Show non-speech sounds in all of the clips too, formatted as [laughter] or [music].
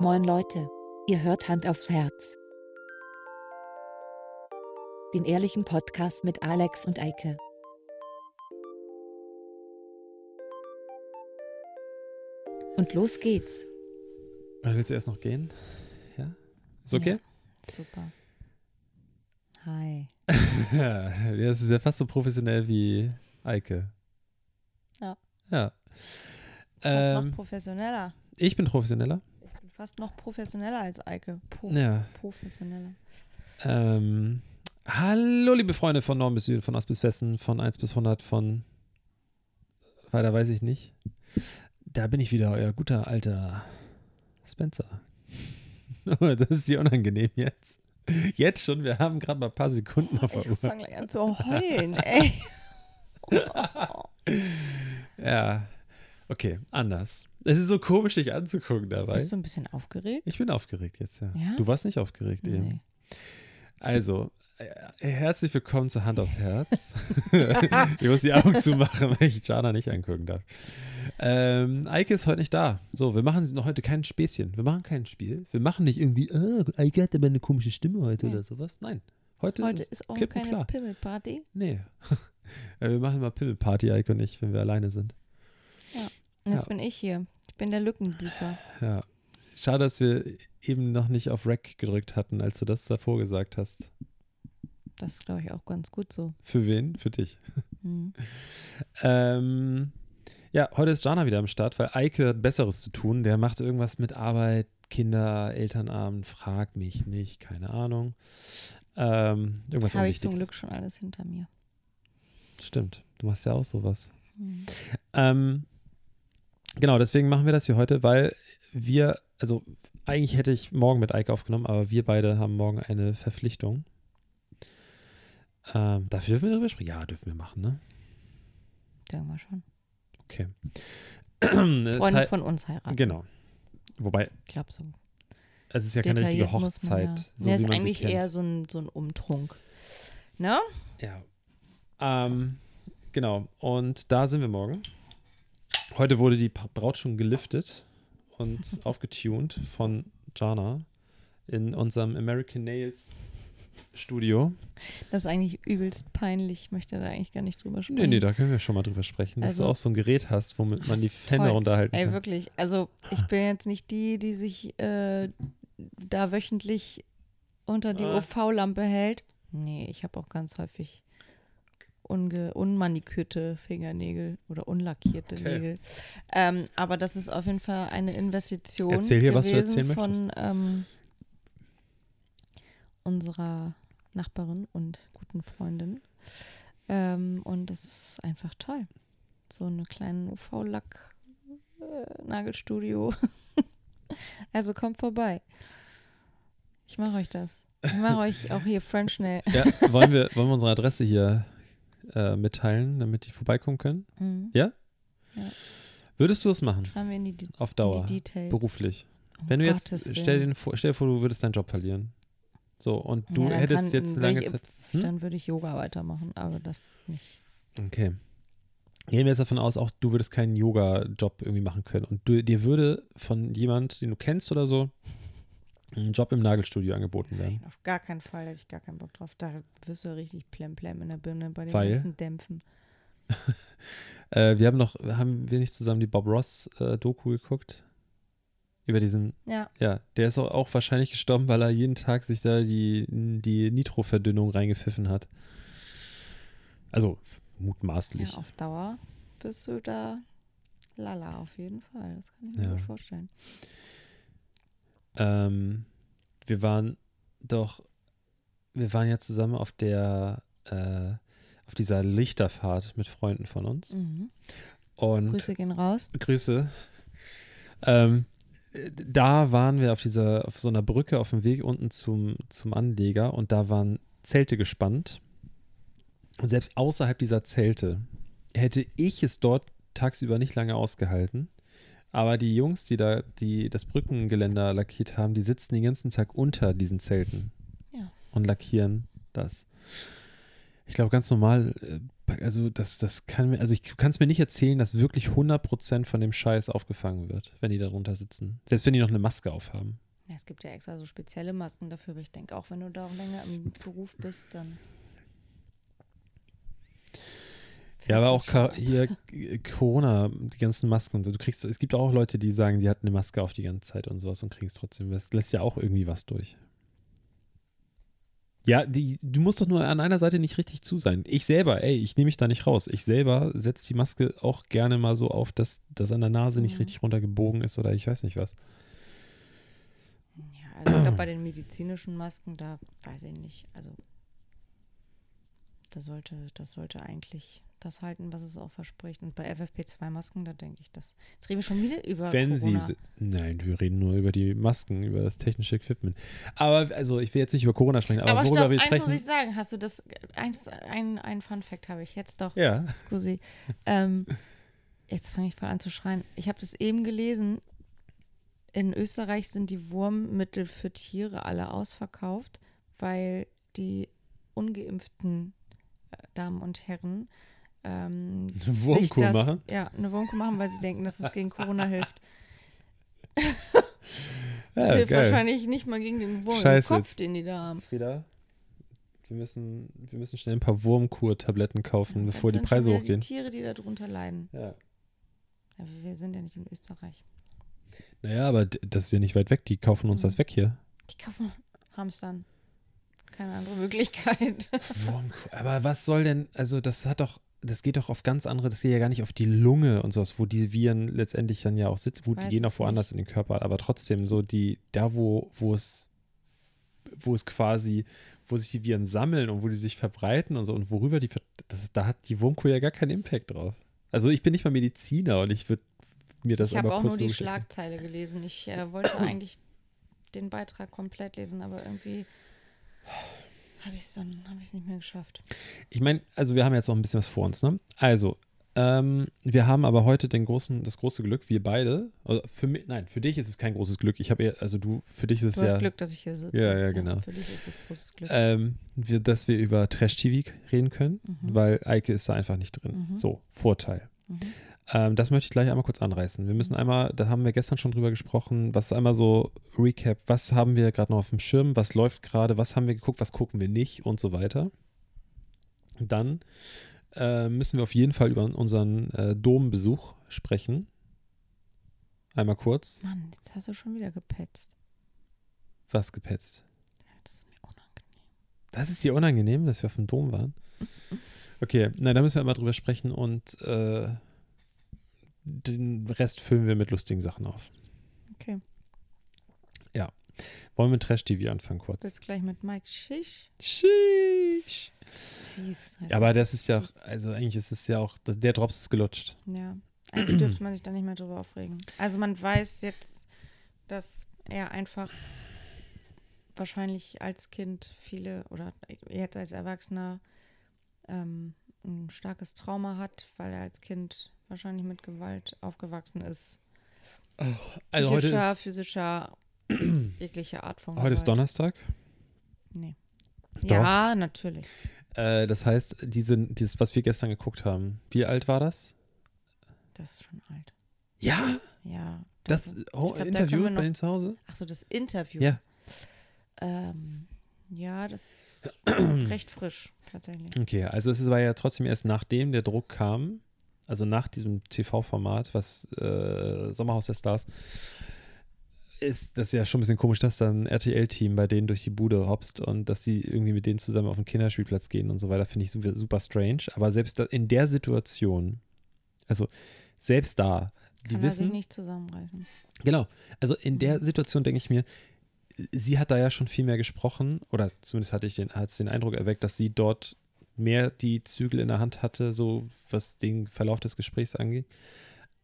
Moin Leute, ihr hört Hand aufs Herz. Den ehrlichen Podcast mit Alex und Eike. Und los geht's. Willst du erst noch gehen? Ja? Ist okay? Ja, super. Hi. [laughs] Ja, das ist ja fast so professionell wie Eike. Ja. Ja. Fast Ähm, noch professioneller. ich bin professioneller. Ich fast noch professioneller als Eike. Pro Ja. Professioneller. Ähm, hallo, liebe Freunde von Norden bis Süden, von Ost bis Westen, von 1 bis 100, von weiter weiß ich nicht. Da bin ich wieder, euer guter alter Spencer. [laughs] Oh, das ist hier unangenehm jetzt. Jetzt schon, wir haben gerade mal ein paar Sekunden auf der Ich Uhr. fange gleich an zu heulen, ey. [laughs] Ja, okay, anders. Es ist so komisch, dich anzugucken dabei. Bist du ein bisschen aufgeregt? Ich bin aufgeregt jetzt, ja. Ja? Du warst nicht aufgeregt eben. Nee. Also, äh, herzlich willkommen zu Hand aufs Herz. [laughs] ich muss die Augen zumachen, weil ich Jana nicht angucken darf. Ähm, Eike ist heute nicht da. So, wir machen noch heute kein Späßchen. Wir machen kein Spiel. Wir machen nicht irgendwie, ah, Eike hat aber eine komische Stimme heute Nee. oder sowas. Nein. Heute, Heute ist, ist auch keine klar. Pimmelparty. Nee. [laughs] Ja, wir machen mal Pimmelparty, Eike und ich, wenn wir alleine sind. Und jetzt Ja. bin ich hier. Ich bin der Lückenbüßer. Ja. Schade, dass wir eben noch nicht auf Rec gedrückt hatten, als du das davor gesagt hast. Das ist, glaube ich, auch ganz gut so. Für wen? Für dich. [laughs] Hm. Ähm, ja, heute ist Jana wieder am Start, weil Eike hat Besseres zu tun. Der macht irgendwas mit Arbeit, Kinder, Elternabend, frag mich nicht, keine Ahnung. Ähm, irgendwas Habe ich zum. Glück schon alles hinter mir. Stimmt, du machst ja auch sowas. Hm. Ähm, genau, deswegen machen wir das hier heute, weil wir, also eigentlich hätte ich morgen mit Eike aufgenommen, aber wir beide haben morgen eine Verpflichtung. Ähm, dafür dürfen wir darüber sprechen? Ja, dürfen wir machen, ne? Sagen wir schon. Okay. Freunde von uns heiraten. Genau. Wobei, Ich glaube so. es ist ja keine richtige Hochzeit. Ja. So ja, ist eigentlich eher so ein, so ein Umtrunk. Ne? Ja. Ähm, genau. Und da sind wir morgen. Heute wurde die Braut schon geliftet und [laughs] aufgetunt von Jana in unserem American Nails Studio. Das ist eigentlich übelst peinlich. Ich möchte da eigentlich gar nicht drüber sprechen. Nee, nee, da können wir schon mal drüber sprechen, dass du Also- auch so ein Gerät hast, womit man die Hände toll. runterhalten Ey, kann. wirklich. Also, ich bin jetzt nicht die, die sich äh, da wöchentlich unter die Ah. UV-Lampe hält. Nee, ich habe auch ganz häufig unge unmanikürte Fingernägel oder unlackierte Okay. Nägel. Ähm, aber das ist auf jeden Fall eine Investition Erzähl hier, was du gewesen erzählen von ähm, unserer Nachbarin und guten Freundin. Ähm, und das ist einfach toll. So eine kleine UV-Lack äh, Nagelstudio. [laughs] also kommt vorbei. Ich mache euch das. Ich mache euch auch hier French Nail. Ja, wollen wir, wollen wir unsere Adresse hier äh, mitteilen, damit die vorbeikommen können? Mhm. Würdest du es machen? Schreiben wir in die, in Auf Dauer? die Details. Beruflich? Um Wenn du jetzt, Gottes stell dir, vor, stell dir vor, du würdest deinen Job verlieren. So, und du Ja, hättest kann- jetzt eine lange ich, Zeit. Hm? Dann würde ich Yoga weitermachen, aber das nicht. Okay. Gehen wir jetzt davon aus, auch du würdest keinen Yoga-Job irgendwie machen können. Und du, dir würde von jemand, den du kennst oder so, ein Job im Nagelstudio angeboten werden. Nein, auf gar keinen Fall hätte ich gar keinen Bock drauf. Da wirst du richtig plemplem in der Birne bei den Weil? ganzen Dämpfen. [laughs] Äh, wir haben noch, haben wir nicht zusammen die Bob Ross-Doku geguckt? Über diesen, Ja, ja, der ist auch, auch wahrscheinlich gestorben, weil er jeden Tag sich da die, die Nitro-Verdünnung reingepfiffen hat. Also mutmaßlich. ja, auf Dauer bist du da lala auf jeden Fall. Das kann ich mir Ja. gut vorstellen. Ähm, wir waren doch, wir waren ja zusammen auf der, äh, auf dieser Lichterfahrt mit Freunden von uns. Mhm. Und Grüße gehen raus. Grüße. Ähm, äh, da waren wir auf dieser, auf so einer Brücke auf dem Weg unten zum, zum Anleger und da waren Zelte gespannt. Und selbst außerhalb dieser Zelte hätte ich es dort tagsüber nicht lange ausgehalten. Aber die Jungs, die da die das Brückengeländer lackiert haben, die sitzen den ganzen Tag unter diesen Zelten Ja. und lackieren das. Ich glaube, ganz normal äh, also das, das kann mir, also ich kann es mir nicht erzählen, dass wirklich 100% von dem Scheiß aufgefangen wird, wenn die da drunter sitzen. Selbst wenn die noch eine Maske aufhaben. Ja, es gibt ja extra so spezielle Masken dafür, aber ich denke, auch wenn du da länger im Beruf bist, dann. Ja, aber auch hier Corona, die ganzen Masken und so. Du kriegst, es gibt auch Leute, die sagen, die hatten eine Maske auf die ganze Zeit und sowas und kriegen es trotzdem. Das lässt ja auch irgendwie was durch. Ja, die, du musst doch nur an einer Seite nicht richtig zu sein. Ich selber, ey, ich nehme mich da nicht raus. Ich selber setze die Maske auch gerne mal so auf, dass das an der Nase nicht Mhm. richtig runtergebogen ist oder ich weiß nicht was. Ja, also ich [clears throat] glaube, bei den medizinischen Masken, da weiß ich nicht. Also da sollte, das sollte eigentlich das halten, was es auch verspricht. Und bei FFP2-Masken, da denke ich, das. Jetzt reden wir schon wieder über Wenn sie Corona. si- Nein, wir reden nur über die Masken, über das technische Equipment. Aber, also, ich will jetzt nicht über Corona sprechen, aber, Aber worüber stopp, wir eins sprechen. muss ich sagen. Hast du das, eins, ein, ein Fun-Fact habe ich jetzt doch. ja. Scusi. ähm, jetzt fange ich voll an zu schreien. Ich habe das eben gelesen. In Österreich sind die Wurmmittel für Tiere alle ausverkauft, weil die ungeimpften äh, Damen und Herren ähm, Eine Wurmkur das, machen? Ja, eine Wurmkur machen, weil sie denken, dass es gegen Corona hilft. [laughs] Ja, hilft wahrscheinlich nicht mal gegen den Wurm Scheiße, im Kopf, jetzt- den die da haben. Frieda, wir müssen, wir müssen schnell ein paar Wurmkur-Tabletten kaufen, Ja, bevor die Preise hochgehen. Die Tiere, die darunter leiden. Ja. Ja, wir sind ja nicht in Österreich. Naja, aber das ist ja nicht weit weg. Die kaufen uns Mhm. das weg hier. Die kaufen Hamstern. Keine andere Möglichkeit. Wurmkur. Aber was soll denn, also das hat doch, das geht doch auf ganz andere, das geht ja gar nicht auf die Lunge und sowas, wo die Viren letztendlich dann ja auch sitzen. Gut, die gehen auch woanders in den Körper, aber trotzdem so die, da wo, wo es, wo es quasi, wo sich die Viren sammeln und wo die sich verbreiten und so und worüber die, das, da hat die Wurmkur ja gar keinen Impact drauf. Also ich bin nicht mal Mediziner und ich würde mir das ich habe aber auch kurz nur die so geschickt- Schlagzeile gelesen. Ich äh, wollte [clears throat] eigentlich den Beitrag komplett lesen, aber irgendwie habe ich es dann habe ich es nicht mehr geschafft. Ich meine, also wir haben jetzt noch ein bisschen was vor uns, ne? Also, ähm, wir haben aber heute den großen, das große Glück, wir beide, also für mich, nein, für dich ist es kein großes Glück. Ich habe eher, also du, für dich ist Du es hast ja, Glück, dass ich hier sitze. Ja, ja, genau. für dich ist es großes Glück. ähm, wir, dass wir über Trash-TV reden können, Mhm. weil Eike ist da einfach nicht drin. Mhm. So, Vorteil. Mhm. Ähm, das möchte ich gleich einmal kurz anreißen. Wir müssen einmal, da haben wir gestern schon drüber gesprochen, was einmal so Recap, was haben wir gerade noch auf dem Schirm, was läuft gerade, was haben wir geguckt, was gucken wir nicht und so weiter. Dann äh, müssen wir auf jeden Fall über unseren äh, Dombesuch sprechen. Einmal kurz. Mann, jetzt hast du schon wieder gepetzt. Was gepetzt? Ja, das ist mir unangenehm. Das ist dir unangenehm, dass wir auf dem Dom waren? Okay, na, da müssen wir einmal drüber sprechen und äh, den Rest füllen wir mit lustigen Sachen auf. Okay. Wollen wir mit Trash-TV anfangen kurz? Willst gleich mit Mike Schisch? Siehst. Ja, aber das ist ja auch, also eigentlich ist es ja auch, der Drops ist gelutscht. Ja, eigentlich dürfte man sich da nicht mehr drüber aufregen. Also man weiß jetzt, dass er einfach wahrscheinlich als Kind viele oder jetzt als Erwachsener ähm, ein starkes Trauma hat, weil er als Kind wahrscheinlich mit Gewalt aufgewachsen ist. Also heute ist, physischer, [clears throat] jegliche Art von heute ist Gewalt. Donnerstag. Nee. Doch. Ja, natürlich. Äh, das heißt, diese, dieses, was wir gestern geguckt haben, wie alt war das? Das ist schon alt. Ja, Ja. das danke. oh, glaub, da Interview wir bei denen zu Hause? Ach so, das Interview. Ja. Ähm, ja, das ist [clears throat] recht frisch, tatsächlich. Okay, also es war ja trotzdem erst nachdem der Druck kam, also nach diesem TV-Format, was äh, Sommerhaus der Stars, ist das ja schon ein bisschen komisch, dass dann ein RTL-Team bei denen durch die Bude hopst und dass die irgendwie mit denen zusammen auf den Kinderspielplatz gehen und so weiter, finde ich super, super strange. Aber selbst da, in der Situation, also selbst da, die Kann er sich wissen, nicht zusammenreißen. Genau. Also in der Situation denke ich mir, sie hat da ja schon viel mehr gesprochen, oder zumindest hatte ich den, den Eindruck erweckt, dass sie dort mehr die Zügel in der Hand hatte, so was den Verlauf des Gesprächs angeht,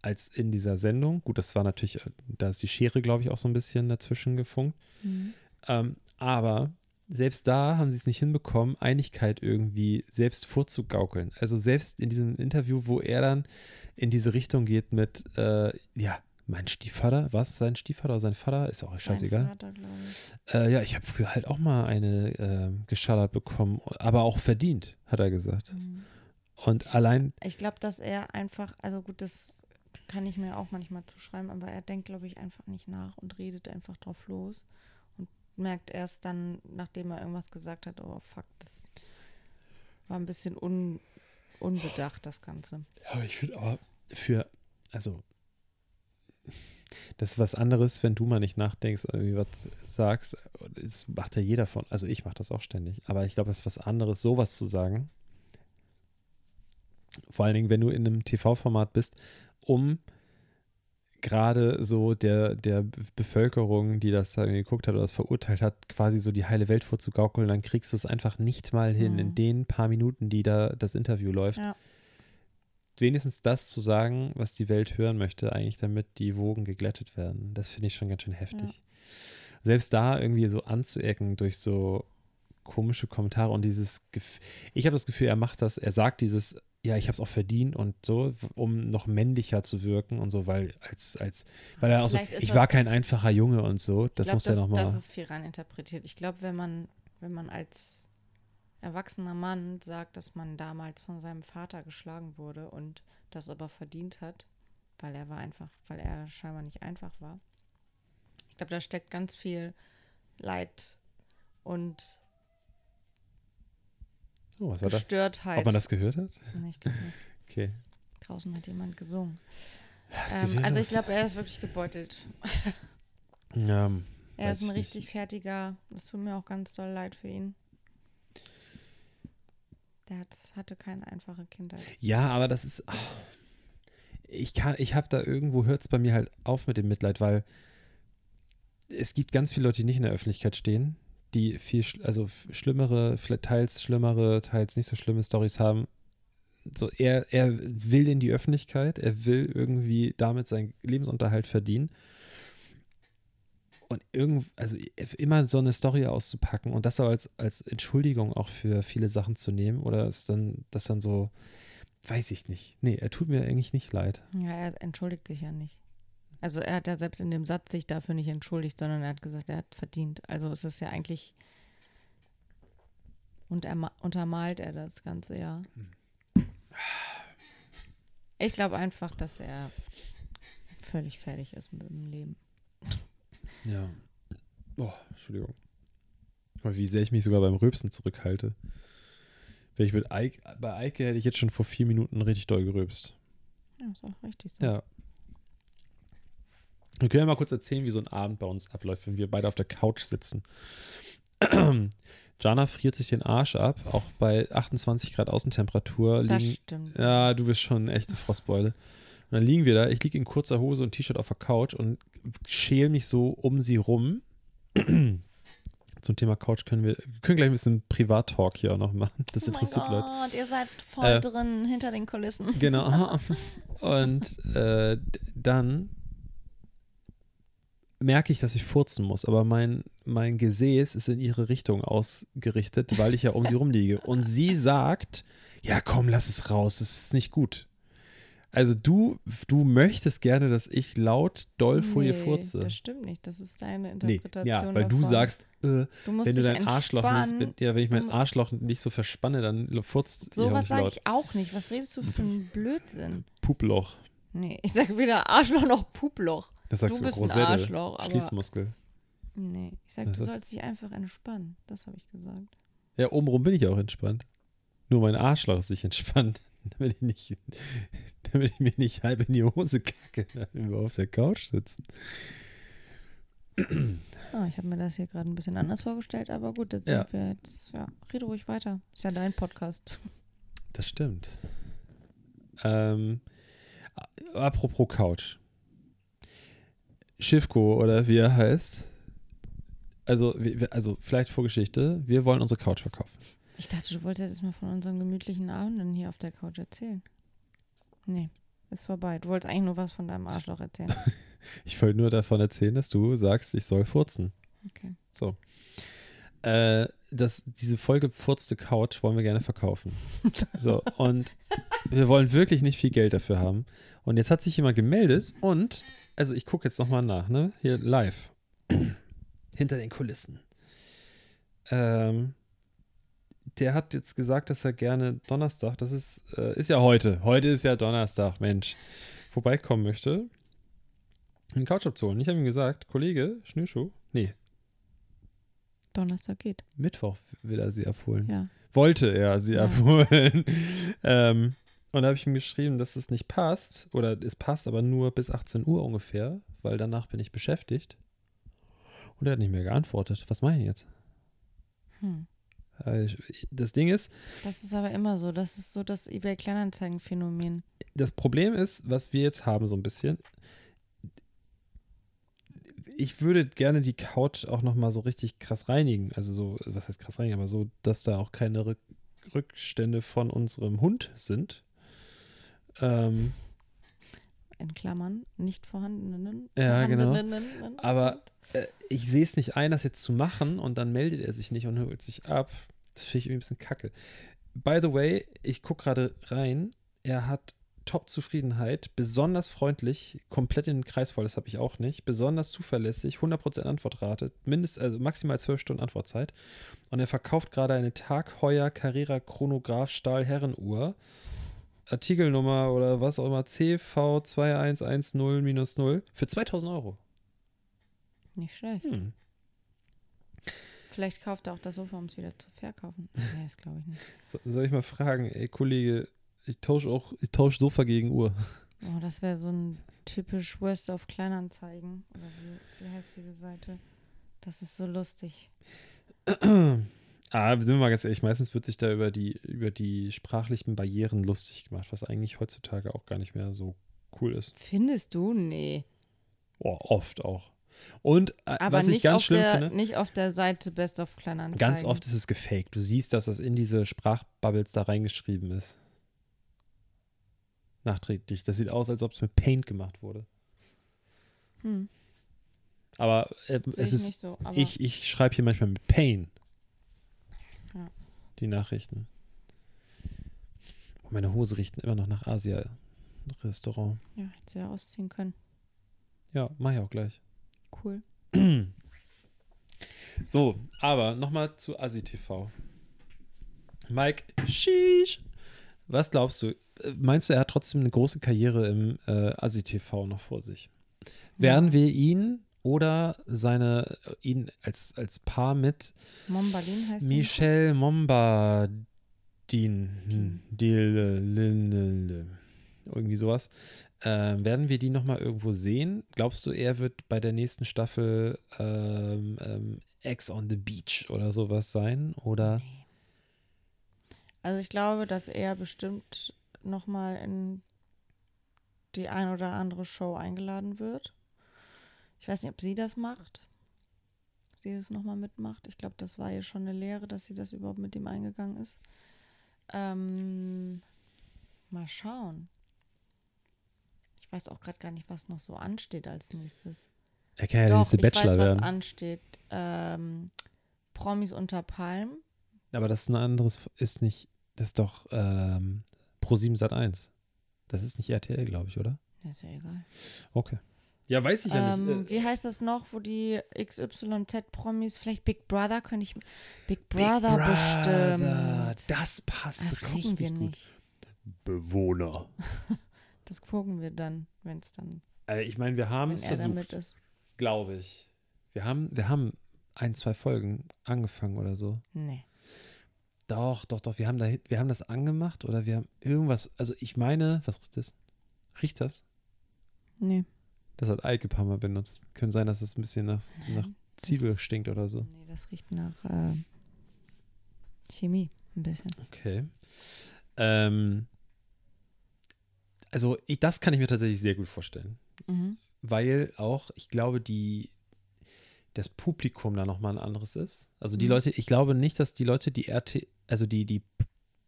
als in dieser Sendung. Gut, das war natürlich, äh, da ist die Schere, glaube ich, auch so ein bisschen dazwischen gefunkt. Mhm. Ähm, aber selbst da haben sie es nicht hinbekommen, Einigkeit irgendwie selbst vorzugaukeln. Also selbst in diesem Interview, wo er dann in diese Richtung geht mit, äh, ja, mein Stiefvater, was sein Stiefvater oder sein Vater, ist auch scheißegal. Vater, ich. Äh, ja, ich habe früher halt auch mal eine äh, geschallert bekommen, aber auch verdient, hat er gesagt. Mhm. Und allein, Ich glaube, dass er einfach, also gut, das kann ich mir auch manchmal zuschreiben, aber er denkt, glaube ich, einfach nicht nach und redet einfach drauf los und merkt erst dann, nachdem er irgendwas gesagt hat, oh fuck, das war ein bisschen un, unbedacht, das Ganze. ja, ich finde aber für, also, das ist was anderes, wenn du mal nicht nachdenkst oder irgendwie was sagst. Das macht ja jeder von, also ich mache das auch ständig, aber ich glaube, es ist was anderes, sowas zu sagen. Vor allen Dingen, wenn du in einem TV-Format bist, um gerade so der, der Bevölkerung, die das geguckt hat oder das verurteilt hat, quasi so die heile Welt vorzugaukeln, dann kriegst du es einfach nicht mal hin, Mhm. in den paar Minuten, die da das Interview läuft. Ja. Wenigstens das zu sagen, was die Welt hören möchte, eigentlich damit die Wogen geglättet werden. Das finde ich schon ganz schön heftig. Selbst da irgendwie so anzuecken durch so komische Kommentare und dieses, Gef ich habe das Gefühl, er macht das, er sagt dieses, ja, ich habe es auch verdient und so, um noch männlicher zu wirken und so, weil als, als, weil er auch so, Vielleicht ich war kein einfacher Junge und so, das ich glaube, muss er das, nochmal. das ist viel rein interpretiert. Ich glaube, wenn man, wenn man als erwachsener Mann sagt, dass man damals von seinem Vater geschlagen wurde und das aber verdient hat, weil er war einfach, weil er scheinbar nicht einfach war. Ich glaube, da steckt ganz viel Leid und Oh, was? Gestörtheit. Ob man das gehört hat? Nee, ich glaube nicht. [laughs] Okay. Draußen hat jemand gesungen. Ähm, also ich glaube, er ist wirklich gebeutelt. Ja, [laughs] Er ist ein ich nicht. richtig fertiger. Es tut mir auch ganz doll leid für ihn. Der hat, hatte keine einfache Kindheit. Ja, aber das ist. ah. ich kann, ich habe da irgendwo hört es bei mir halt auf mit dem Mitleid, weil es gibt ganz viele Leute, die nicht in der Öffentlichkeit stehen, die viel, also schlimmere, teils schlimmere, teils nicht so schlimme Stories haben. So, er, er will in die Öffentlichkeit, er will irgendwie damit seinen Lebensunterhalt verdienen. Und irgend, also immer so eine Story auszupacken und das als, als Entschuldigung auch für viele Sachen zu nehmen oder ist dann, das dann so, weiß ich nicht. Nee, er tut mir eigentlich nicht leid. Ja, er entschuldigt sich ja nicht. Also er hat ja selbst in dem Satz sich dafür nicht entschuldigt, sondern er hat gesagt, er hat verdient. Also es ist ja eigentlich und er ma- untermalt er das Ganze ja. Ich glaube einfach, dass er völlig fertig ist mit dem Leben. Ja. Oh, Entschuldigung. Guck mal, wie sehr ich mich sogar beim Rülpsen zurückhalte. Ich mit Eike, bei Eike hätte ich jetzt schon vor vier Minuten richtig doll gerülpst. Ja, ist auch richtig so. Ja. Wir können ja mal kurz erzählen, wie so ein Abend bei uns abläuft, wenn wir beide auf der Couch sitzen. [clears throat] Jana friert sich den Arsch ab, auch bei 28 Grad Außentemperatur. Das liegen, stimmt. ja, du bist schon eine echte Frostbeule. Und dann liegen wir da, ich liege in kurzer Hose und T-Shirt auf der Couch und schäl mich so um sie rum. Zum Thema Couch können wir, wir können gleich ein bisschen Privat-Talk hier auch noch machen. Das oh interessiert Leute. Gott, ihr seid voll Äh, drin, hinter den Kulissen. Genau. [laughs] Und äh, dann merke ich, dass ich furzen muss, aber mein, mein Gesäß ist in ihre Richtung ausgerichtet, weil ich ja um sie rumliege. Und sie sagt, ja komm, lass es raus, das ist nicht gut. Also du, du möchtest gerne, dass ich laut doll vor dir Nee, furze. Das stimmt nicht. Das ist deine Nee, Interpretation. ja, weil du davon. sagst, äh, du wenn du dein Arschloch nicht, ja, wenn ich mein Du- Arschloch nicht so verspanne, dann furzt ihr Sowas nicht sage ich auch nicht. Was redest du für einen Blödsinn? Puploch. Nee, ich sage weder Arschloch noch Puploch. Das sagst Du du, bist ein Rosette, Arschloch, aber- Schließmuskel. Nee, ich sage, Was du sollst dich einfach entspannen. Das habe ich gesagt. Ja, obenrum bin ich auch entspannt. Nur mein Arschloch ist nicht entspannt. [laughs] Damit ich, nicht, [laughs] damit ich mir nicht halb in die Hose kacke, [laughs] wenn wir auf der Couch sitzen. Ah, ich habe mir das hier gerade ein bisschen anders vorgestellt, aber gut, jetzt Ja. sind wir jetzt, ja, rede ruhig weiter. Ist ja dein Podcast. Das stimmt. Ähm, apropos Couch. Schiffko oder wie er heißt. Also, also vielleicht Vorgeschichte. Wir wollen unsere Couch verkaufen. Ich dachte, du wolltest jetzt mal von unseren gemütlichen Abenden hier auf der Couch erzählen. Nee, ist vorbei. Du wolltest eigentlich nur was von deinem Arschloch erzählen. [laughs] Ich wollte nur davon erzählen, dass du sagst, ich soll furzen. Okay. So. Äh, das, diese vollgefurzte Couch wollen wir gerne verkaufen. [laughs] So, und wir wollen wirklich nicht viel Geld dafür haben. Und jetzt hat sich jemand gemeldet und, also ich gucke jetzt nochmal nach, ne? Hier live. [clears throat] Hinter den Kulissen. Ähm, der hat jetzt gesagt, dass er gerne Donnerstag, das ist, äh, ist ja heute, heute ist ja Donnerstag, Mensch, vorbeikommen möchte, einen Couch abzuholen. Ich habe ihm gesagt, Kollege, Schnürschuh, nee, Donnerstag geht. Mittwoch will er sie abholen. Ja. Wollte er sie Ja. abholen. [laughs] ähm, und da habe ich ihm geschrieben, dass es nicht passt, oder es passt, aber nur bis 18 Uhr ungefähr, weil danach bin ich beschäftigt. Und er hat nicht mehr geantwortet. Was mache ich jetzt? Hm. Äh, Das Ding ist, Das ist aber immer so. Das ist so das eBay Kleinanzeigen-Phänomen. das Problem ist, was wir jetzt haben, so ein bisschen. Ich würde gerne die Couch auch nochmal so richtig krass reinigen. Also so, was heißt krass reinigen, aber so, dass da auch keine Rück Rückstände von unserem Hund sind. Ähm, In Klammern, nicht vorhandenen. Ja, genau. aber äh, ich sehe es nicht ein, das jetzt zu machen und dann meldet er sich nicht und holt sich ab. Das finde ich irgendwie ein bisschen kacke. By the way, ich gucke gerade rein. Er hat Top-Zufriedenheit, besonders freundlich, komplett in den Kreis voll, das habe ich auch nicht, besonders zuverlässig, 100% Antwortrate, mindest, also maximal 12 Stunden Antwortzeit. Und er verkauft gerade eine Tag Heuer Carrera Chronograph Stahl Herrenuhr. Artikelnummer oder was auch immer, CV2110-0 für 2000 Euro. Nicht schlecht. Hm. Vielleicht kauft er auch das Sofa, um es wieder zu verkaufen. [laughs] Nee, das glaube ich nicht. So, soll ich mal fragen, ey Kollege, ich tausche auch, ich tausche Sofa gegen Uhr. Oh, das wäre so ein typisch Worst of Kleinanzeigen. Oder wie, wie heißt diese Seite? Das ist so lustig. ah, sind wir mal ganz ehrlich, meistens wird sich da über die, über die sprachlichen Barrieren lustig gemacht, was eigentlich heutzutage auch gar nicht mehr so cool ist. Findest du? Nee. Boah, oft auch. Und äh, Aber was ich nicht, ganz auf schlimm der, finde, nicht auf der Seite Best of Kleinanzeigen. ganz oft ist es gefaked. Du siehst, dass das in diese Sprachbubbles da reingeschrieben ist. Nachträglich. Das sieht aus, als ob es mit Paint gemacht wurde. Hm, Aber äh, es ich ist so. Aber Ich, ich schreibe hier manchmal mit Pain. Ja. Die Nachrichten. Oh, meine Hose riecht immer noch nach Asia-Restaurant. ja, hätte sie ja ausziehen können. Ja, mach ich auch gleich. Cool. [clears throat] So, aber nochmal zu Asi TV. Mike, sheesh. Was glaubst du? Äh, Meinst du, er hat trotzdem eine große Karriere im äh, Asi TV noch vor sich? Werden Ja. wir ihn oder seine, ihn als, als Paar mit Mombalin heißt sie. Michel Mombardin. Hm, Lin- Irgendwie sowas. Ähm, werden wir die nochmal irgendwo sehen? Glaubst du, er wird bei der nächsten Staffel ähm, ähm, Ex on the Beach oder sowas sein? Oder? Also ich glaube, dass er bestimmt nochmal in die ein oder andere Show eingeladen wird. Ich weiß nicht, ob sie das macht. Ob sie das nochmal mitmacht. Ich glaube, das war ihr schon eine Lehre, dass sie das überhaupt mit ihm eingegangen ist. Ähm, mal schauen. Ich weiß auch gerade gar nicht, was noch so ansteht als nächstes. Er kann ja der Doch, nächste ich weiß, was werden. ansteht. Ähm, Promis unter Palm. Aber das ist ein anderes, ist nicht, das ist doch ähm, Pro7 Sat 1. Das ist nicht RTL, glaube ich, oder? Ja, Ist ja egal. Okay. Ja, weiß ich ja Ähm, nicht. wie heißt das noch, wo die XYZ-Promis, vielleicht Big Brother, könnte ich. Big Brother, bestimmt. Das passt Das gucken wir nicht. Bewohner. [laughs] Das gucken wir dann, wenn es dann, Also ich meine, wir haben es er versucht, damit ist. glaube ich. Wir haben, wir haben ein, zwei Folgen angefangen oder so. Nee. Doch, doch, doch. Wir haben, da, wir haben das angemacht oder wir haben irgendwas. Also ich meine, was riecht das? Riecht das? Nee. Das hat Eike paar Mal benutzt. Könnte sein, dass es ein bisschen nach, nach Nein, Zwiebel das- stinkt oder so. Nee, das riecht nach äh, Chemie ein bisschen. Okay. Ähm, also ich, das kann ich mir tatsächlich sehr gut vorstellen. Mhm. weil auch, ich glaube, die, das Publikum da nochmal ein anderes ist. Also die Mhm. Leute, ich glaube nicht, dass die Leute, die RT, also die, die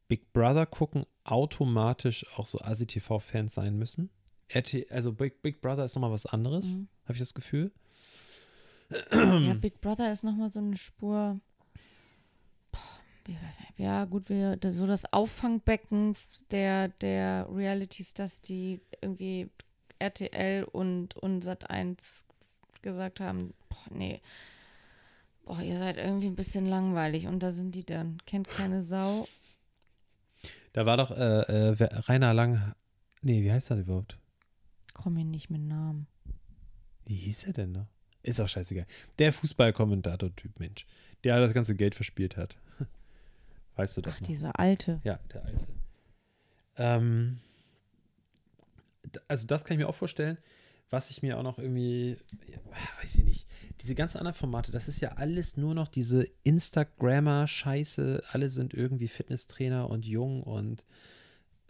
Big Brother gucken, automatisch auch so ASI-TV-Fans sein müssen. RT, also Big, Big Brother ist nochmal was anderes, Mhm. habe ich das Gefühl. Ja, Big Brother ist nochmal so eine Spur. Boah, Ja, gut, wir, das, so das Auffangbecken der, der Realities, die irgendwie RTL und, und Sat1 gesagt haben, boah, nee, boah, ihr seid irgendwie ein bisschen langweilig und da sind die dann. Kennt keine Sau. Da war doch äh, äh, Rainer Lang. Nee, wie heißt er überhaupt? Komm mir nicht mit Namen. Wie hieß er denn noch? Ist auch scheißegal. Der Fußballkommentator-Typ, Mensch. Der das ganze Geld verspielt hat. Weißt du doch Ach, noch. dieser alte. Ja, der alte. Ähm, also das kann ich mir auch vorstellen. Was ich mir auch noch irgendwie, ja, weiß ich nicht, diese ganzen anderen Formate, das ist ja alles nur noch diese Instagrammer-Scheiße. Alle sind irgendwie Fitnesstrainer und jung und,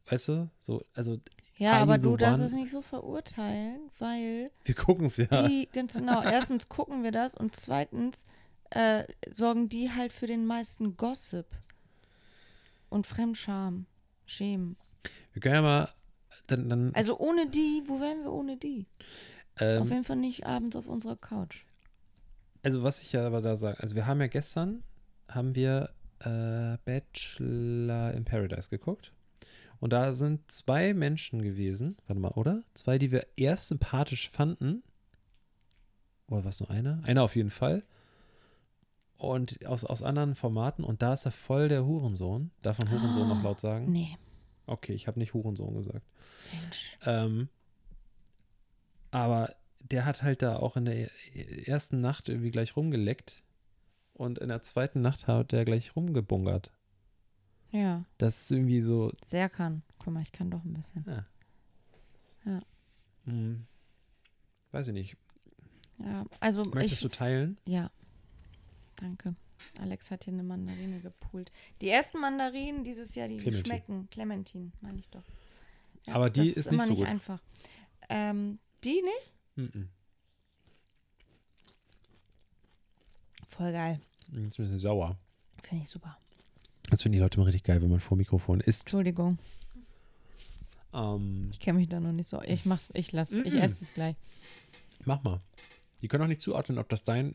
weißt du, so, also Ja, aber Einige du darfst es nicht so verurteilen, weil wir gucken es ja. die, ganz [laughs] genau, erstens gucken wir das und zweitens äh, sorgen die halt für den meisten Gossip und Fremdscham, Schämen. Wir können ja mal, dann, dann Also ohne die, wo wären wir ohne die? Auf ähm, jeden Fall nicht abends auf unserer Couch. also was ich ja aber da sage, also wir haben ja gestern, haben wir äh, Bachelor in Paradise geguckt. Und da sind zwei Menschen gewesen, warte mal, oder? Zwei, die wir erst sympathisch fanden. Oder war es nur einer? Einer auf jeden Fall. Und aus, aus anderen Formaten. Und da ist er voll der Hurensohn. Darf man Hurensohn noch laut sagen? Nee, Okay, ich habe nicht Hurensohn gesagt. Mensch. Ähm, aber der hat halt da auch in der ersten Nacht irgendwie gleich rumgeleckt. Und in der zweiten Nacht hat er gleich rumgebungert. Ja, Das ist irgendwie so. sehr kann. Guck mal, ich kann doch ein bisschen. Hm, weiß ich nicht. Ja, also Möchtest ich, du teilen? Ja, danke. Alex hat hier eine Mandarine gepult. Die ersten Mandarinen dieses Jahr, die Clementine. schmecken. Clementine, meine ich doch. Ja, Aber die das ist immer nicht so nicht gut. einfach. Ähm, die nicht? Mhm. Voll geil. Ist ein bisschen sauer. Finde ich super. Das finden die Leute immer richtig geil, wenn man vor Mikrofon isst. Entschuldigung, Ähm, ich kenne mich da noch nicht so. Ich mach's, ich lass, ich Mhm. esse es gleich. mach mal. Die können auch nicht zuordnen, ob das dein,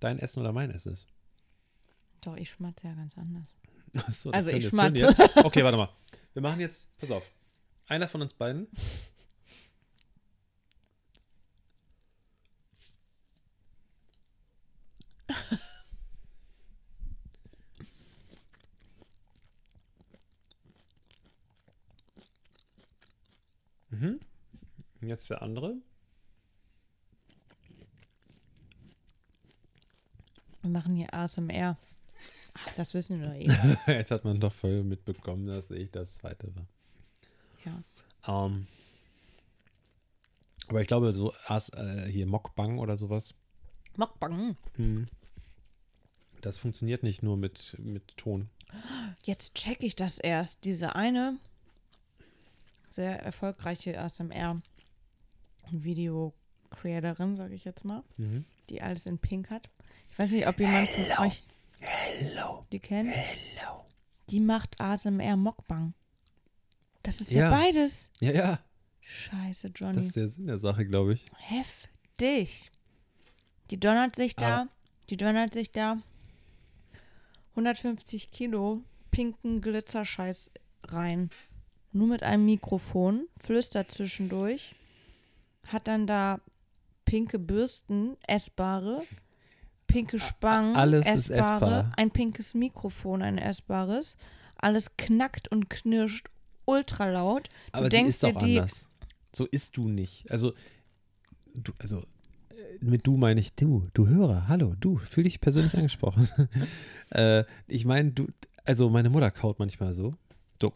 dein Essen oder mein Essen ist. Doch, ich schmatze ja ganz anders. Achso, Also ich schmatze. Okay, warte mal. Wir machen jetzt, pass auf. Einer von uns beiden. Mhm. Und Jetzt der andere. Wir machen hier ASMR. Ach, das wissen wir eh. [laughs] Jetzt hat man doch voll mitbekommen, dass ich das zweite war. ja. Ähm, aber ich glaube, so As, äh, hier Mockbang oder sowas, Mukbang. hm, das funktioniert nicht nur mit, mit Ton. Jetzt check ich das erst. Diese eine sehr erfolgreiche ASMR-Video-Creatorin, sage ich jetzt mal, Mhm. die alles in Pink hat. Ich weiß nicht, ob jemand von euch Hello. die kennt. Hello. Die macht ASMR Mockbang. Das ist ja, Ja. beides. Ja, ja, Scheiße, das Johnny. ist der Sinn der Sache, glaube ich. Heftig. Die donnert sich da, Aber- die donnert sich da 150 Kilo pinken Glitzerscheiß rein. Nur mit einem Mikrofon, flüstert zwischendurch, hat dann da pinke Bürsten, essbare, pinke Spangen, alles ist essbare, essbar. ein pinkes Mikrofon, ein essbares. Alles knackt und knirscht ultra laut. Aber die denkst ist doch dir, die- anders. So isst du nicht. Also, du, also äh, mit du meine ich du, du Hörer, hallo, du, fühl dich persönlich angesprochen. [laughs] äh, ich meine, du, also meine Mutter kaut manchmal so. So,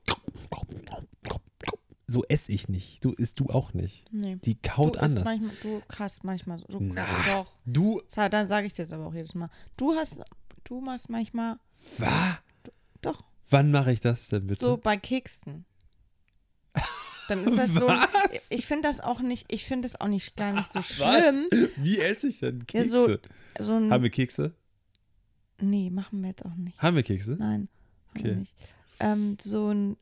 so esse ich nicht. Du isst du auch nicht. Nee. Die kaut du anders. Manchmal, du hast manchmal so. Du, Na. Doch. Du, dann sage ich dir jetzt aber auch jedes Mal. Du hast, du machst manchmal was? Doch. Wann mache ich das denn bitte? so bei Keksen. Dann ist das so. Ich finde das auch nicht, ich finde das auch nicht gar nicht so schlimm. Was? Wie esse ich denn Ja, Kekse? so- So ein, Haben wir Kekse? nee, machen wir jetzt auch nicht. Haben wir Kekse? Nein, haben wir Okay. nicht. Ähm, so ein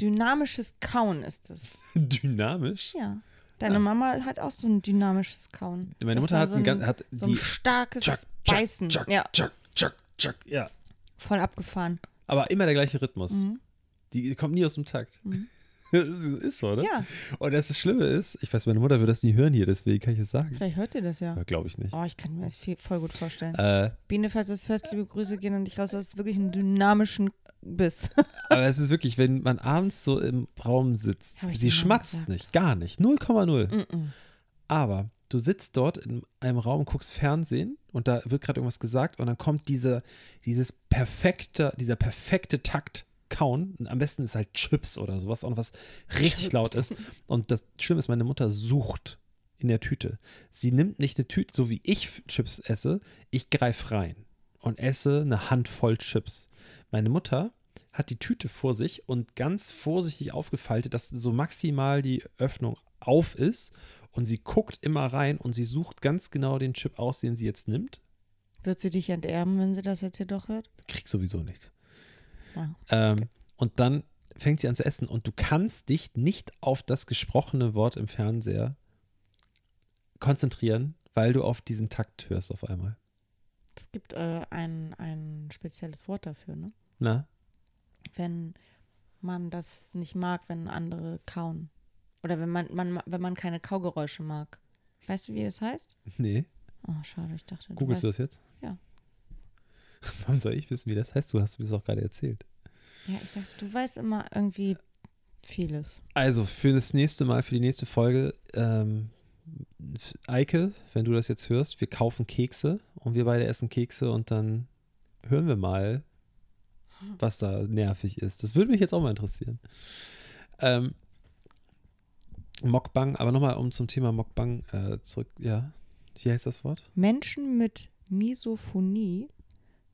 dynamisches Kauen ist es. [laughs] Dynamisch? Ja. Deine Ah. Mama hat auch so ein dynamisches Kauen. Meine Das Mutter hat, so ein, ein, hat so die ein starkes Chuck, Chuck, Beißen. Chuck, ja, Chuck, Chuck, Chuck, ja. voll abgefahren. Aber immer der gleiche Rhythmus. Mhm. Die kommt nie aus dem Takt. Mhm. [laughs] Das ist so, oder? Ja, Und das Schlimme ist, ich weiß, meine Mutter wird das nie hören hier, deswegen kann ich es sagen. vielleicht hört sie das ja. Glaube ich nicht. Oh, ich kann mir das viel, voll gut vorstellen. Äh, Biene, falls du es hörst, liebe Grüße gehen an dich raus. Du hast wirklich einen dynamischen Biss. [laughs] aber es ist wirklich, wenn man abends so im Raum sitzt, sie schmatzt gesagt. nicht, gar nicht, 0,0. Mm-mm. Aber du sitzt dort in einem Raum guckst Fernsehen und da wird gerade irgendwas gesagt und dann kommt diese, dieses perfekte, dieser perfekte Takt kauen. Und am besten ist halt Chips oder sowas, auch noch was richtig Chips. laut ist. Und das Schlimme ist, meine Mutter sucht in der Tüte. Sie nimmt nicht eine Tüte, so wie ich Chips esse, ich greife rein und esse eine Handvoll Chips. Meine Mutter hat die Tüte vor sich und ganz vorsichtig aufgefaltet, dass so maximal die Öffnung auf ist und sie guckt immer rein und sie sucht ganz genau den Chip aus, den sie jetzt nimmt. Wird sie dich enterben, wenn sie das jetzt hier doch hört? Kriegt sowieso nichts. Ja. Ähm, Und dann fängt sie an zu essen und du kannst dich nicht auf das gesprochene Wort im Fernseher konzentrieren, weil du auf diesen Takt hörst auf einmal. Es gibt äh, ein, ein spezielles Wort dafür, ne? Na? Wenn man das nicht mag, wenn andere kauen. Oder wenn man, man, wenn man keine Kaugeräusche mag. Weißt du, wie es heißt? Nee. Oh, schade, ich dachte. Googlest du weißt, das jetzt? Ja. [laughs] Warum soll ich wissen, wie das heißt? Du hast mir das auch gerade erzählt. Ja, ich dachte, du weißt immer irgendwie vieles. Also für das nächste Mal, für die nächste Folge, ähm, Eike, wenn du das jetzt hörst, wir kaufen Kekse und wir beide essen Kekse und dann hören wir mal, was da nervig ist. Das würde mich jetzt auch mal interessieren. Ähm, Mokbang, aber nochmal um zum Thema Mokbang äh, zurück. Ja, wie heißt das Wort? Menschen mit Misophonie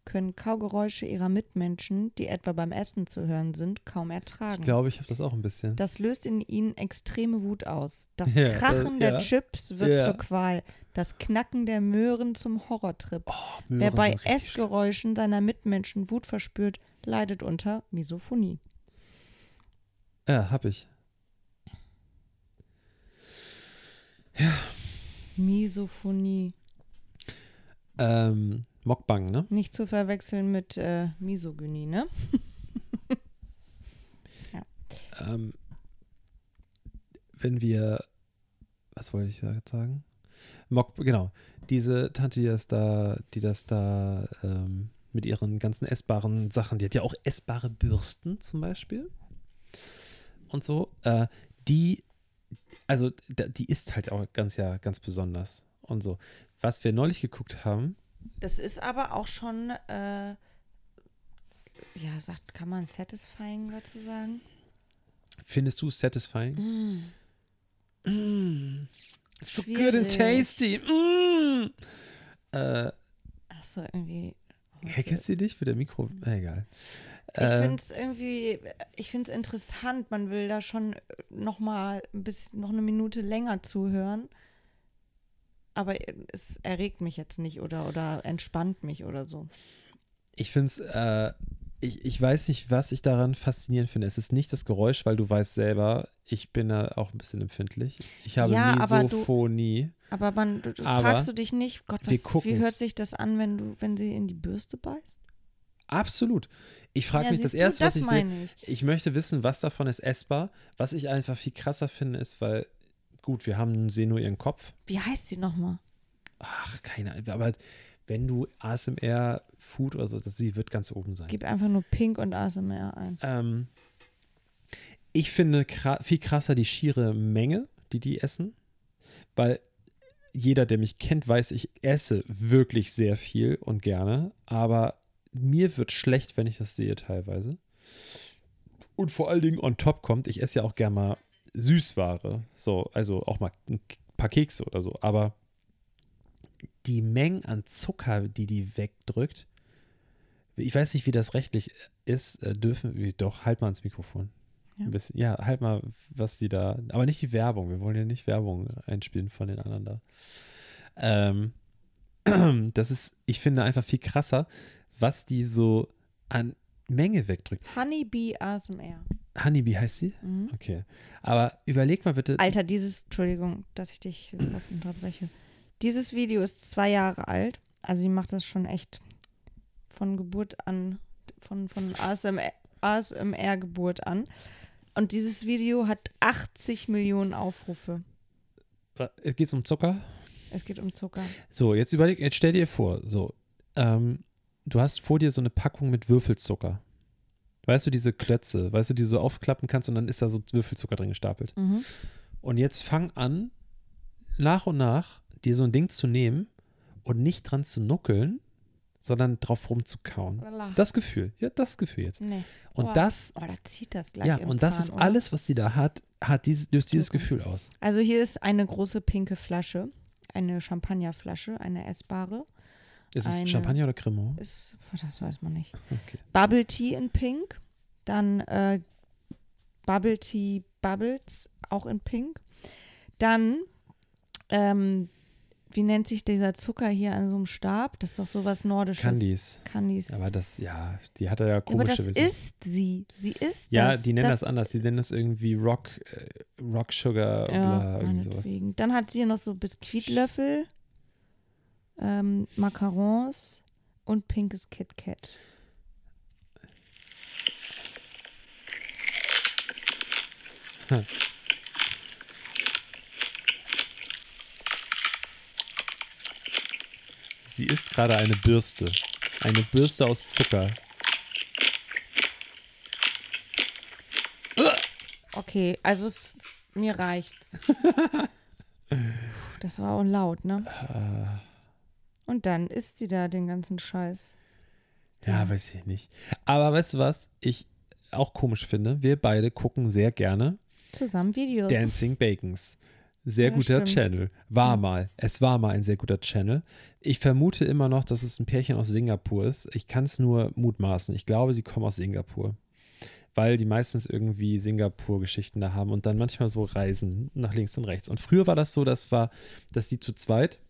können Kaugeräusche ihrer Mitmenschen, die etwa beim Essen zu hören sind, kaum ertragen. Ich glaube, ich habe das auch ein bisschen. Das löst in ihnen extreme Wut aus. Das Ja, Krachen das- der ja. Chips wird Ja. zur Qual. Das Knacken der Möhren zum Horrortrip. Oh, Wer bei Essgeräuschen seiner Mitmenschen Wut verspürt, leidet unter Misophonie. Ja, hab ich. Misophonie. Ähm, Mokbang, ne? Nicht zu verwechseln mit äh, Misogynie, ne? [laughs] ähm, wenn wir, was wollte ich jetzt sagen? Mock, genau, diese Tante, die das da, die das da ähm, mit ihren ganzen essbaren Sachen, die hat ja auch essbare Bürsten zum Beispiel und so, äh, die, also die ist halt auch ganz ja ganz besonders und so. Was wir neulich geguckt haben, Das ist aber auch schon, äh, ja, sagt, kann man satisfying dazu sagen? findest du satisfying? Mm. So good Schwierig. and tasty. Mm. Äh, Achso, irgendwie. Hey, kennst du dich mit der Mikro? Ah, egal. Ich Äh, finde es irgendwie, ich finde es interessant. Man will da schon noch mal ein bisschen, noch eine Minute länger zuhören. Aber es erregt mich jetzt nicht oder, oder entspannt mich oder so. ich finde es, äh, ich, ich weiß nicht, was ich daran faszinierend finde. Es ist nicht das Geräusch, weil du weißt selber, ich bin da auch ein bisschen empfindlich. Ich habe Ja, aber du- Misophonie. Aber man, du, Aber fragst du dich nicht, Gott, was, wie hört sich das an, wenn du, wenn sie in die Bürste beißt? Absolut. Ich frage Ja, mich, das erste, was ich sehe, ich. ich möchte wissen, was davon ist essbar. Was ich einfach viel krasser finde, ist, weil, gut, wir haben, sehen nur ihren Kopf. Wie heißt sie nochmal? Ach, keine Ahnung. Aber wenn du ASMR Food oder so, das, sie wird ganz oben sein. Gib einfach nur Pink und ASMR ein. Ähm, ich finde kra viel krasser die schiere Menge, die die essen, weil jeder, der mich kennt, weiß, ich esse wirklich sehr viel und gerne, aber mir wird schlecht, wenn ich das sehe teilweise. Und vor allen Dingen on top kommt, ich esse ja auch gerne mal Süßware, so, also auch mal ein paar Kekse oder so, aber die Mengen an Zucker, die die wegdrückt, ich weiß nicht, wie das rechtlich ist, äh, dürfen wir doch, halt mal ans Mikrofon. Ja. Ein bisschen, ja, halt mal, was die da, aber nicht die Werbung, wir wollen ja nicht Werbung einspielen von den anderen da. Ähm, [clears throat] das ist, ich finde einfach viel krasser, was die so an Menge wegdrückt. Honeybee ASMR. Honeybee heißt sie? Mhm. Okay. Aber überleg mal bitte. Alter, dieses, Entschuldigung, dass ich dich oft unterbreche. Dieses Video ist zwei Jahre alt. Also sie macht das schon echt von Geburt an, von, von ASMR, ASMR-Geburt an. Und dieses Video hat 80 Millionen Aufrufe. Es geht um Zucker. Es geht um Zucker. So, jetzt überleg, jetzt stell dir vor, so, ähm, du hast vor dir so eine Packung mit Würfelzucker. Weißt du, diese Klötze, weißt du, die du so aufklappen kannst und dann ist da so Würfelzucker drin gestapelt. Mhm. Und jetzt fang an, nach und nach dir so ein Ding zu nehmen und nicht dran zu nuckeln, sondern drauf rumzukauen. Das Gefühl, ja, das Gefühl jetzt. Nee. Und Oh. das, Oh, da zieht das gleich ja, und das Zahn, ist oder? alles, was sie da hat, hat dieses, löst dieses Okay. Gefühl aus. Also hier ist eine große pinke Flasche, eine Champagnerflasche, eine essbare. Ist es Eine- Champagner oder Cremant? Ist, das weiß man nicht. Okay. Bubble Tea in Pink, dann äh, Bubble Tea Bubbles auch in Pink. Dann, ähm, wie nennt sich dieser Zucker hier an so einem Stab? Das ist doch sowas Nordisches. Candies. Candies. Aber das, ja, die hat er ja Ja, aber komische das Wissen. ist sie. Sie ist Ja, das. die nennen das, anders. Die nennen das irgendwie Rock, äh, Rock Sugar, Ja, bla, irgendwie sowas. Dann hat sie hier noch so Biskuitlöffel, ähm, Macarons und pinkes Kit Kat. Sie ist gerade eine Bürste. Eine Bürste aus Zucker. Okay, also mir reicht's. [laughs] das war auch laut, ne? Äh, Und dann isst sie da den ganzen Scheiß. ja, weiß ich nicht. Aber weißt du was? Ich auch komisch finde, wir beide gucken sehr gerne Zusammen Videos. Dancing Bacons. Sehr Ja, guter stimmt. Channel. War mal. Es war mal ein sehr guter Channel. Ich vermute immer noch, dass es ein Pärchen aus Singapur ist. Ich kann es nur mutmaßen. Ich glaube, sie kommen aus Singapur. Weil die meistens irgendwie Singapur-Geschichten da haben und dann manchmal so reisen nach links und rechts. Und früher war das so, das war, dass sie zu zweit,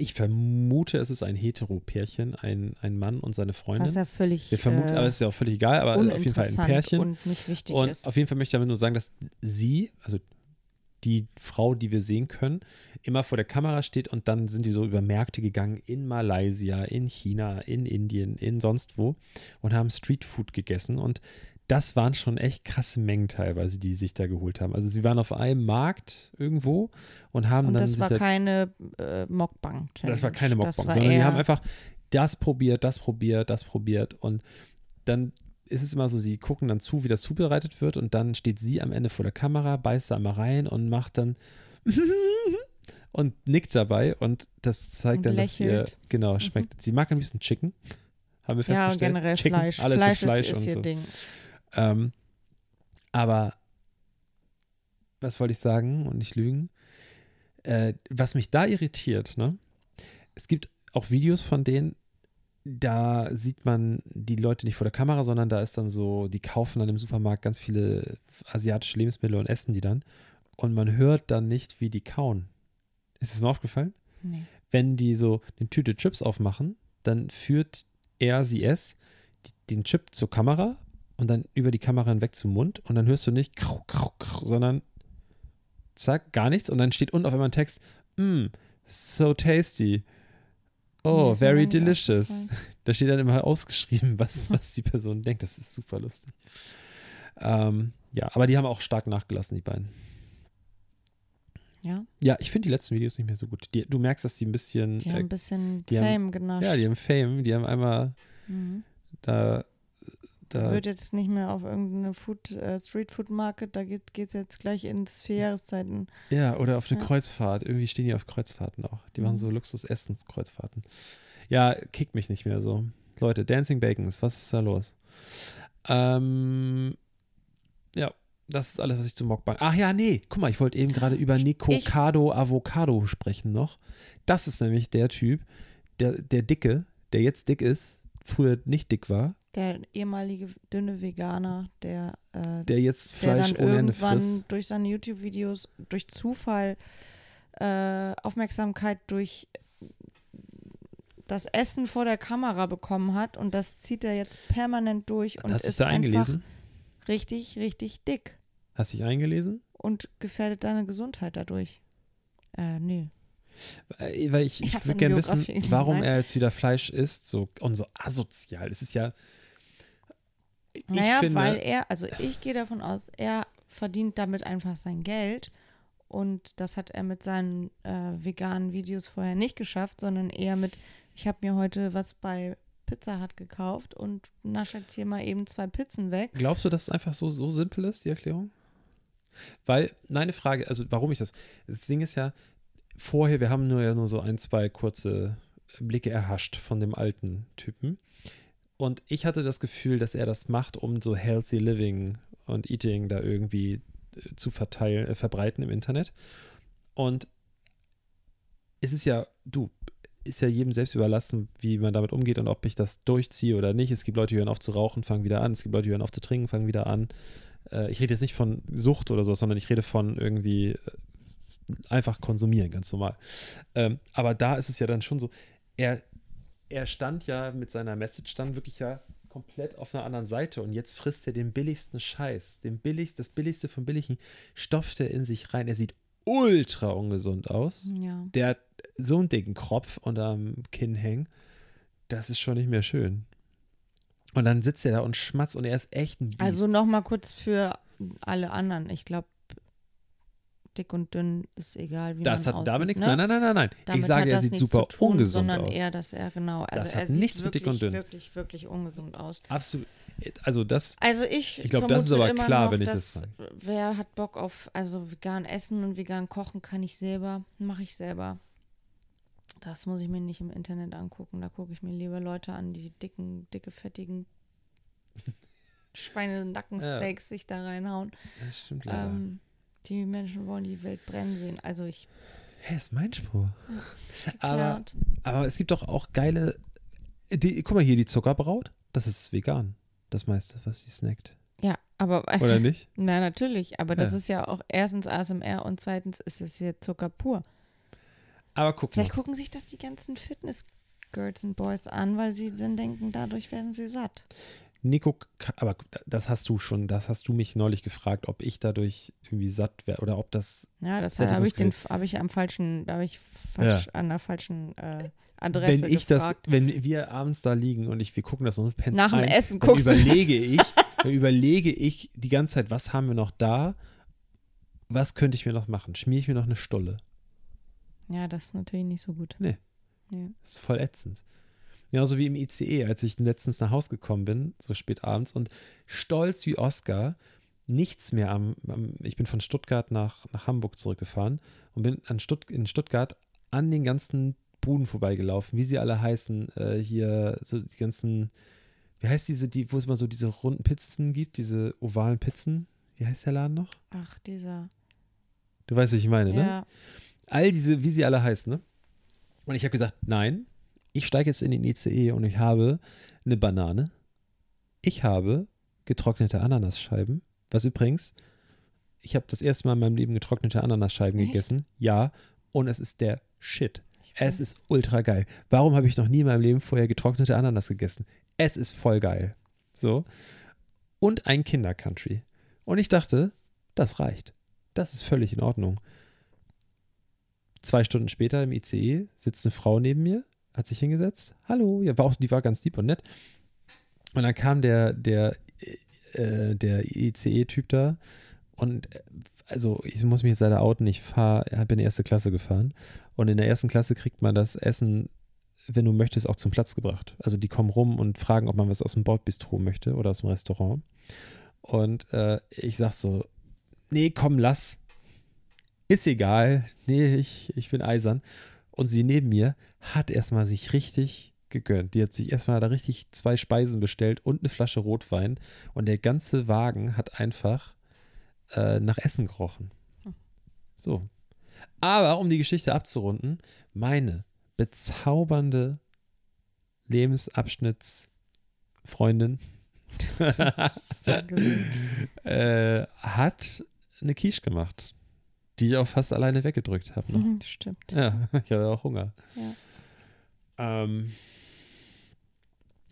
ich vermute, es ist ein Hetero-Pärchen, ein, ein Mann und seine Freundin. was ja völlig Wir vermuten, äh, aber es ist ja auch völlig egal, aber auf jeden Fall ein Pärchen. und nicht wichtig Und ist. auf jeden Fall möchte ich damit nur sagen, dass sie, also die Frau, die wir sehen können, immer vor der Kamera steht und dann sind die so über Märkte gegangen in Malaysia, in China, in Indien, in sonst wo und haben Streetfood gegessen und das waren schon echt krasse Mengen teilweise, die sich da geholt haben. Also sie waren auf einem Markt irgendwo und haben Und dann das war da keine äh, Mukbang-Challenge. das war keine Mukbang, Das war sondern die haben einfach das probiert, das probiert, das probiert und dann ist es immer so, sie gucken dann zu, wie das zubereitet wird und dann steht sie am Ende vor der Kamera, beißt da einmal rein und macht dann [laughs] und nickt dabei und das zeigt Und dann, dass ihr lächelt. Mhm. genau schmeckt. Sie mag am liebsten Chicken, haben wir Ja, festgestellt. generell Chicken, Fleisch. Alles Fleisch, mit Fleisch ist, ist und ihr so. Ding. Ähm, aber was wollte ich sagen und nicht lügen? Äh, was mich da irritiert, ne? Es gibt auch Videos von denen, da sieht man die Leute nicht vor der Kamera, sondern da ist dann so, die kaufen dann im Supermarkt ganz viele asiatische Lebensmittel und essen die dann. Und man hört dann nicht, wie die kauen. Ist es mal aufgefallen? Nee. wenn die so eine Tüte Chips aufmachen, dann führt er, sie es, den Chip zur Kamera und dann über die Kamera hinweg zum Mund und dann hörst du nicht, krau, krau, krau, sondern zack, gar nichts und dann steht unten auf einmal ein Text, mm, so tasty. Nee, Oh, mir very delicious. [laughs] Da steht dann immer ausgeschrieben, was, was die Person denkt. Das ist super lustig. Ähm, ja, aber die haben auch stark nachgelassen, die beiden. Ja, Ja, ich finde die letzten Videos nicht mehr so gut. Die, du merkst, dass die ein bisschen die haben äh, ein bisschen die haben- Fame genascht. Ja, die haben Fame, die haben einmal mhm. da, da Wird jetzt nicht mehr auf irgendeine Food, äh, Street-Food-Market, da geht es jetzt gleich ins vier Jahreszeiten. ja, oder auf eine Ja. Kreuzfahrt. Irgendwie stehen die auf Kreuzfahrten auch. Die machen Mhm. so Luxus-Essenskreuzfahrten. Ja, kickt mich nicht mehr so. Leute, Dancing Bacons, was ist da los? Ähm, ja, das ist alles, was ich zu Mockbang. Ach ja, nee, guck mal, ich wollte eben gerade über Nico Cado Avocado sprechen noch. Das ist nämlich der Typ, der, der Dicke, der jetzt dick ist, früher nicht dick war, Der ehemalige dünne Veganer, der, äh, der jetzt der Fleisch dann ohne irgendwann frisst. durch seine YouTube-Videos, durch Zufall, äh, Aufmerksamkeit durch das Essen vor der Kamera bekommen hat und das zieht er jetzt permanent durch und Hast ist einfach eingelesen? richtig, richtig dick Hast du dich eingelesen? und gefährdet deine Gesundheit dadurch. Äh, nee. Äh, Weil ich, Ich ich würde gerne wissen, warum er jetzt wieder Fleisch isst so, und so asozial. Es ist ja, naja, finde, weil er, also ich gehe davon aus, er verdient damit einfach sein Geld. Und das hat er mit seinen äh, veganen Videos vorher nicht geschafft, sondern eher mit, ich habe mir heute was bei Pizza Hut gekauft und nasche jetzt hier mal eben zwei Pizzen weg. Glaubst du, dass es einfach so, so simpel ist, die Erklärung? Weil, meine Frage, also warum ich das, das Ding ist ja, vorher, wir haben nur ja nur so ein, zwei kurze Blicke erhascht von dem alten Typen. Und ich hatte das Gefühl, dass er das macht, um so healthy living und eating da irgendwie äh, zu verteilen, äh, verbreiten im Internet. Und es ist ja, du, ist ja jedem selbst überlassen, wie man damit umgeht und ob ich das durchziehe oder nicht. Es gibt Leute, die hören auf zu rauchen, fangen wieder an. Es gibt Leute, die hören auf zu trinken, fangen wieder an. Äh, ich rede jetzt nicht von Sucht oder so, sondern ich rede von irgendwie äh, einfach konsumieren, ganz normal. Ähm, aber da ist es ja dann schon so, er, er stand ja mit seiner Message dann wirklich ja komplett auf einer anderen Seite und jetzt frisst er den billigsten Scheiß, den billigst, das billigste vom billigen, stopft er in sich rein. Er sieht ultra ungesund aus. Ja. Der hat so einen dicken Kropf unterm Kinn hängen. Das ist schon nicht mehr schön. Und dann sitzt er da und schmatzt und er ist echt ein Biest. Also nochmal kurz für alle anderen. Ich glaube, dick und dünn ist egal, wie das man hat damit nichts. ne? Nein, nein, nein, nein, nein. Damit ich sage, er sieht super tun, ungesund sondern aus. eher, dass er genau, also Das er hat nichts mit wirklich, dick und dünn. wirklich, wirklich ungesund aus. Absolut. Also das, Also ich, Ich glaub, das ist aber klar, noch, wenn ich das Wer hat Bock auf, also vegan essen und vegan kochen kann ich selber, mache ich selber. Das muss ich mir nicht im Internet angucken. Da gucke ich mir lieber Leute an, die dicken, dicke, fettigen [laughs] Schweinenackensteaks sich da reinhauen. das stimmt leider. Ähm, die Menschen wollen die Welt brennen sehen. Also ich Hä, ist mein Spruch. [laughs] Aber, aber es gibt doch auch geile. Die, guck mal hier, die Zuckerbraut. Das ist vegan. Das meiste, was sie snackt. Ja, aber [laughs] Oder nicht? na natürlich, aber das Ja. ist ja auch erstens ASMR und zweitens ist es hier Zucker pur. Aber guck mal. Vielleicht gucken sich das die ganzen Fitness-Girls und Boys an, weil sie dann denken, dadurch werden sie satt. Nico, aber das hast du schon, das hast du mich neulich gefragt, ob ich dadurch irgendwie satt wäre oder ob das, Ja, das habe ich, den- hab ich am falschen, da habe ich falsch, an der falschen äh, Adresse wenn ich gefragt. das, wenn wir abends da liegen und ich, wir gucken das und pennen Nach dem Essen guckst überlege ich, [laughs] dann überlege ich die ganze Zeit, was haben wir noch da? Was könnte ich mir noch machen? Schmier ich mir noch eine Stulle? Ja, das ist natürlich nicht so gut. Nee. Nee. Das ist voll ätzend. Genauso wie im ICE, als ich letztens nach Hause gekommen bin, so spät abends und stolz wie Oscar, nichts mehr am, am ich bin von Stuttgart nach, nach Hamburg zurückgefahren und bin an Stutt, in Stuttgart an den ganzen Buden vorbeigelaufen, wie sie alle heißen, äh, hier so die ganzen, wie heißt diese, die, wo es mal so diese runden Pizzen gibt, diese ovalen Pizzen, wie heißt der Laden noch? Ach, dieser. Du weißt, was ich meine, ne? Ja, all diese, wie sie alle heißen, ne? Und ich habe gesagt, nein, ich steige jetzt in den ICE und ich habe eine Banane. Ich habe getrocknete Ananasscheiben. Was übrigens, ich habe das erste Mal in meinem Leben getrocknete Ananasscheiben Echt? gegessen. Ja, und es ist der Shit. Es ist ultra geil. Warum habe ich noch nie in meinem Leben vorher getrocknete Ananas gegessen? Es ist voll geil. So. Und ein Kinder-Country. Und ich dachte, das reicht. Das ist völlig in Ordnung. Zwei Stunden später im ICE sitzt eine Frau neben mir, hat sich hingesetzt. Hallo, ja, war auch, die war ganz lieb und nett. Und dann kam der, der, äh, der ICE-Typ da und äh, also ich muss mich jetzt leider outen, ich fahr, bin in erste Klasse gefahren und in der ersten Klasse kriegt man das Essen, wenn du möchtest, auch zum Platz gebracht. Also die kommen rum und fragen, ob man was aus dem Bordbistro möchte oder aus dem Restaurant. Und äh, ich sag so, nee, komm, lass. Ist egal. Nee, ich, ich bin eisern. Und sie neben mir hat erstmal sich richtig gegönnt. Die hat sich erstmal da richtig zwei Speisen bestellt und eine Flasche Rotwein. Und der ganze Wagen hat einfach äh, nach Essen gerochen. So. Aber um die Geschichte abzurunden, meine bezaubernde Lebensabschnittsfreundin [laughs] [laughs] äh, hat eine Quiche gemacht, die ich auch fast alleine weggedrückt habe. noch. Mhm, stimmt. Ja, [laughs] ich hatte auch Hunger. Ja. Ähm,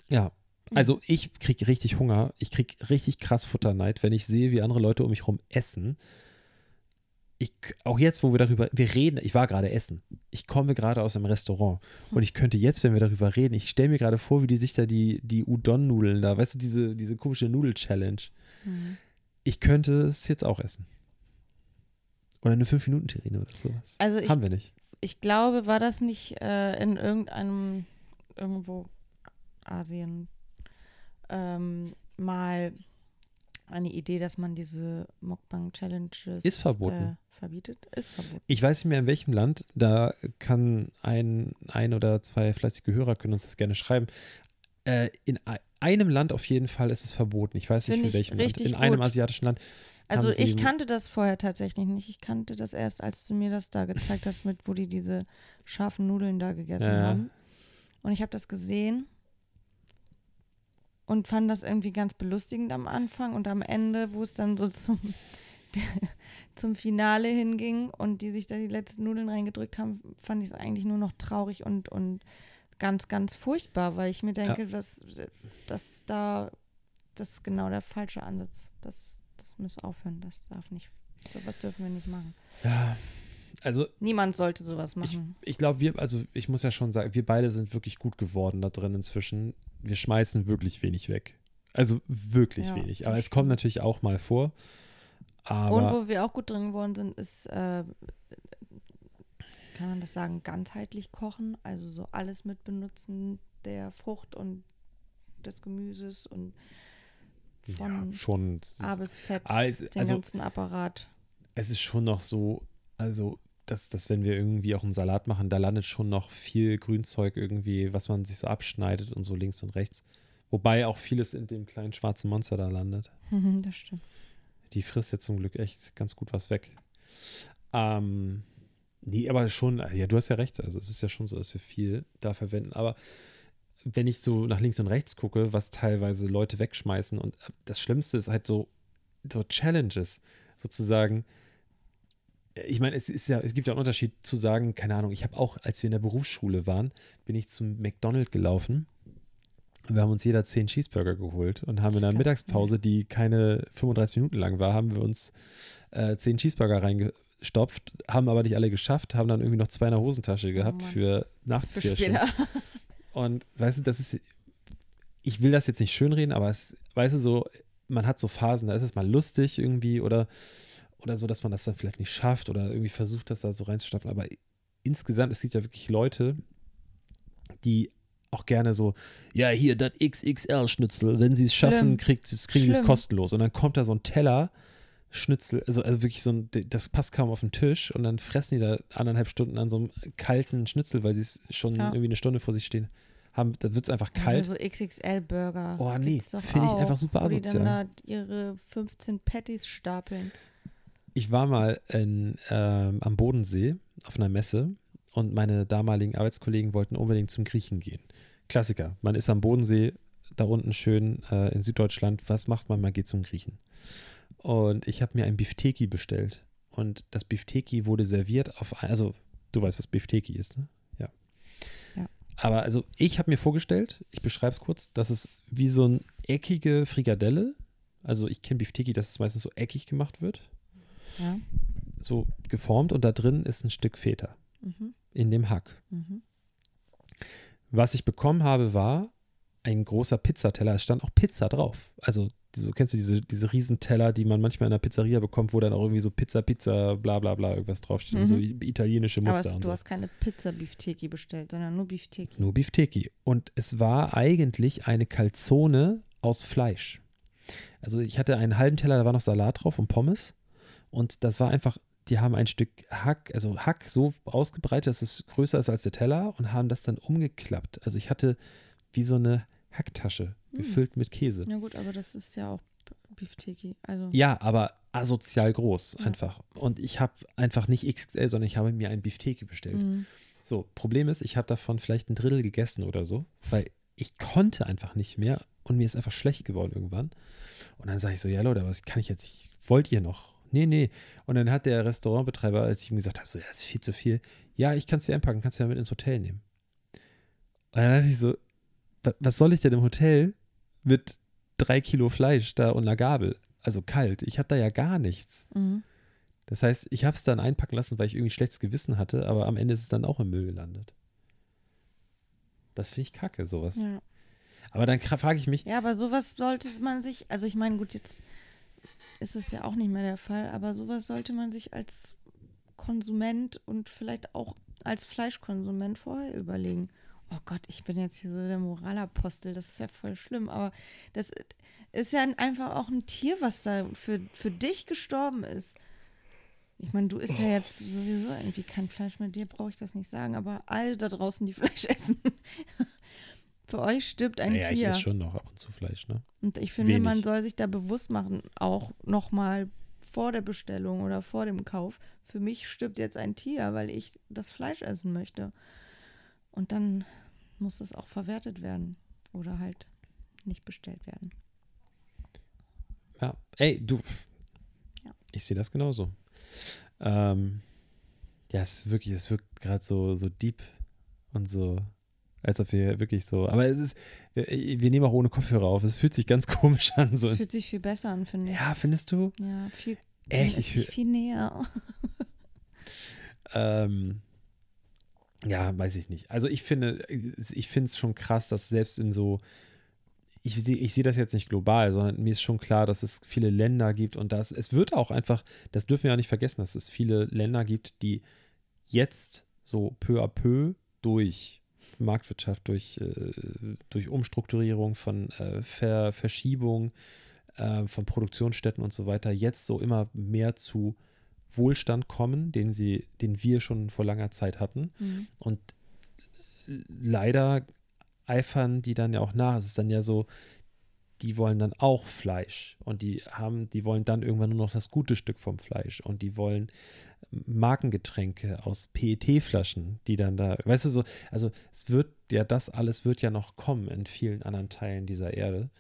ja, also ich krieg richtig Hunger. Ich krieg richtig krass Futterneid, wenn ich sehe, wie andere Leute um mich herum essen. ich, auch jetzt, wo wir darüber, wir reden, ich war gerade essen. Ich komme gerade aus einem Restaurant und ich könnte jetzt, wenn wir darüber reden, ich stelle mir gerade vor, wie die sich da die, die Udon-Nudeln da, weißt du, diese, diese komische Nudel-Challenge. Mhm. Ich könnte es jetzt auch essen. Oder eine 5-Minuten-Terrine oder sowas. Also ich, Haben wir nicht. ich glaube, war das nicht äh, in irgendeinem, irgendwo Asien ähm, mal eine Idee, dass man diese Mukbang-Challenges Ist verboten. Äh, verbietet? Ist verboten. Ich weiß nicht mehr, in welchem Land, da kann ein, ein oder zwei fleißige Hörer können uns das gerne schreiben. Äh, in ei- einem Land auf jeden Fall ist es verboten. Ich weiß nicht, in welchem Land. In einem gut. asiatischen Land. Also ich kannte das vorher tatsächlich nicht. Ich kannte das erst, als du mir das da gezeigt hast, mit wo die diese scharfen Nudeln da gegessen Ja. haben. Und ich habe das gesehen und fand das irgendwie ganz belustigend am Anfang und am Ende, wo es dann so zum, [laughs] zum Finale hinging und die sich da die letzten Nudeln reingedrückt haben, fand ich es eigentlich nur noch traurig und, und ganz, ganz furchtbar, weil ich mir denke, was das da, das ist genau der falsche Ansatz. Das, das muss aufhören. Das darf nicht, sowas dürfen wir nicht machen. Ja, also Niemand sollte sowas ich, machen. ich glaube, wir, also ich muss ja schon sagen, wir beide sind wirklich gut geworden da drin inzwischen. Wir schmeißen wirklich wenig weg. Also wirklich Ja, wenig. Aber es kommt natürlich auch mal vor. Und wo wir auch gut drin geworden sind, ist, äh, kann man das sagen, ganzheitlich kochen. Also so alles mit benutzen der Frucht und des Gemüses und ja, von schon. A bis Z, Ah, es, den also ganzen Apparat. es ist schon noch so, also dass, dass wenn wir irgendwie auch einen Salat machen, da landet schon noch viel Grünzeug irgendwie, was man sich so abschneidet und so links und rechts. Wobei auch vieles in dem kleinen schwarzen Monster da landet. [laughs] das stimmt. Die frisst jetzt zum Glück echt ganz gut was weg. Ähm, nee, aber schon, ja, du hast ja recht. Also es ist ja schon so, dass wir viel da verwenden. Aber wenn ich so nach links und rechts gucke, was teilweise Leute wegschmeißen und das Schlimmste ist halt so, so Challenges sozusagen. Ich meine, es ist ja, es gibt ja einen Unterschied zu sagen, keine Ahnung, ich habe auch, als wir in der Berufsschule waren, bin ich zum McDonald's gelaufen. Wir haben uns jeder zehn Cheeseburger geholt und haben in der Klar. Mittagspause, die keine 35 Minuten lang war, haben wir uns äh, zehn Cheeseburger reingestopft, haben aber nicht alle geschafft, haben dann irgendwie noch zwei in der Hosentasche gehabt Mann. für später. [laughs] Und weißt du, das ist, ich will das jetzt nicht schönreden, aber es, weißt du, so, man hat so Phasen, da ist es mal lustig irgendwie oder, oder so, dass man das dann vielleicht nicht schafft oder irgendwie versucht, das da so reinzustopfen. Aber insgesamt, es gibt ja wirklich Leute, die auch gerne so, ja, hier, das XXL-Schnitzel, wenn sie es schaffen, kriegt, kriegen sie es kostenlos. Und dann kommt da so ein Teller, Schnitzel, also, also wirklich so ein, das passt kaum auf den Tisch und dann fressen die da anderthalb Stunden an so einem kalten Schnitzel, weil sie es schon Ja. irgendwie eine Stunde vor sich stehen haben. Da wird es einfach kalt. so XXL-Burger. Oh, nee, finde ich einfach super wo die asozial. dann da ihre 15 Patties stapeln. Ich war mal in, ähm, am Bodensee auf einer Messe und meine damaligen Arbeitskollegen wollten unbedingt zum Griechen gehen. Klassiker. Man ist am Bodensee, da unten schön äh, in Süddeutschland. Was macht man? Man geht zum Griechen. Und ich habe mir ein Bifteki bestellt. Und das Bifteki wurde serviert auf, also du weißt, was Bifteki ist, ne? Ja. Ja. Aber also ich habe mir vorgestellt, ich beschreibe es kurz, das ist wie so eine eckige Frikadelle. Also ich kenne Bifteki, dass es meistens so eckig gemacht wird Ja. so geformt und da drin ist ein Stück Feta Mhm. in dem Hack. Mhm. Was ich bekommen habe, war ein großer Pizzateller. Es stand auch Pizza drauf. Also, so, kennst du diese, diese Riesenteller, die man manchmal in der Pizzeria bekommt, wo dann auch irgendwie so Pizza, Pizza, bla bla bla irgendwas draufsteht. Mhm. So italienische Aber Muster es, und du so. hast keine Pizza-Beefteki bestellt, sondern nur Beefteki. Nur Bifteki. Und es war eigentlich eine Calzone aus Fleisch. Also ich hatte einen halben Teller, da war noch Salat drauf und Pommes. Und das war einfach, die haben ein Stück Hack, also Hack so ausgebreitet, dass es größer ist als der Teller und haben das dann umgeklappt. Also ich hatte wie so eine Hacktasche Hm. gefüllt mit Käse. Na gut, aber das ist ja auch Beefteki. Also, Ja, aber asozial groß Ja. einfach. Und ich habe einfach nicht XXL, sondern ich habe mir ein Bifteki bestellt. Mhm. So, Problem ist, ich habe davon vielleicht ein Drittel gegessen oder so, weil ich konnte einfach nicht mehr und mir ist einfach schlecht geworden irgendwann. Und dann sage ich so, ja Leute, was kann ich jetzt? Ich, wollt ihr noch? Nee, nee. Und dann hat der Restaurantbetreiber, als ich ihm gesagt habe, so, ja, das ist viel zu viel. Ja, ich kann es dir einpacken, kannst du ja mit ins Hotel nehmen. Und dann dachte ich so, wa- was soll ich denn im Hotel mit drei Kilo Fleisch da und einer Gabel? Also kalt. Ich habe da ja gar nichts. Mhm. Das heißt, ich habe es dann einpacken lassen, weil ich irgendwie schlechtes Gewissen hatte, aber am Ende ist es dann auch im Müll gelandet. Das finde ich kacke, sowas. Ja. Aber dann frage ich mich, ja, aber sowas sollte man sich, also ich meine, gut, jetzt ist es ja auch nicht mehr der Fall, aber sowas sollte man sich als Konsument und vielleicht auch als Fleischkonsument vorher überlegen. Oh Gott, ich bin jetzt hier so der Moralapostel, das ist ja voll schlimm, aber das ist ja einfach auch ein Tier, was da für, für dich gestorben ist. Ich meine, du isst ja jetzt sowieso irgendwie kein Fleisch mehr, dir brauche ich das nicht sagen, aber alle da draußen, die [laughs] Fleisch essen, [laughs] für euch stirbt ein naja, Tier. ich esse schon noch ab und zu Fleisch, ne? Und ich finde, Wenig. man soll sich da bewusst machen, auch nochmal vor der Bestellung oder vor dem Kauf, für mich stirbt jetzt ein Tier, weil ich das Fleisch essen möchte. Und dann muss das auch verwertet werden oder halt nicht bestellt werden. Ja. Ey, du. Ja. Ich sehe das genauso. Ähm, ja, es ist wirklich, es wirkt gerade so, so deep und so, als ob wir wirklich so. Aber es ist, wir, nehmen auch ohne Kopfhörer auf. Es fühlt sich ganz [laughs] komisch an. So. Das fühlt sich viel besser an, finde ich. Ja, findest du? Ja, viel, Echt? Ich, viel näher. [laughs] ähm, ja, weiß ich nicht. Also ich finde, ich finde es schon krass, dass selbst in so, ich sehe ich sehe das jetzt nicht global, sondern mir ist schon klar, dass es viele Länder gibt und dass es wird auch einfach, das dürfen wir ja nicht vergessen, dass es viele Länder gibt, die jetzt so peu à peu durch Marktwirtschaft, durch, äh, durch Umstrukturierung von äh, Ver Verschiebung äh, von Produktionsstätten und so weiter, jetzt so immer mehr zu Wohlstand kommen, den sie, den wir schon vor langer Zeit hatten. Mhm. Und leider eifern die dann ja auch nach. Es ist dann ja so, die wollen dann auch Fleisch und die haben, die wollen dann irgendwann nur noch das gute Stück vom Fleisch und die wollen Markengetränke aus PET-Flaschen, die dann da, weißt du so, also es wird ja, das alles wird ja noch kommen in vielen anderen Teilen dieser Erde.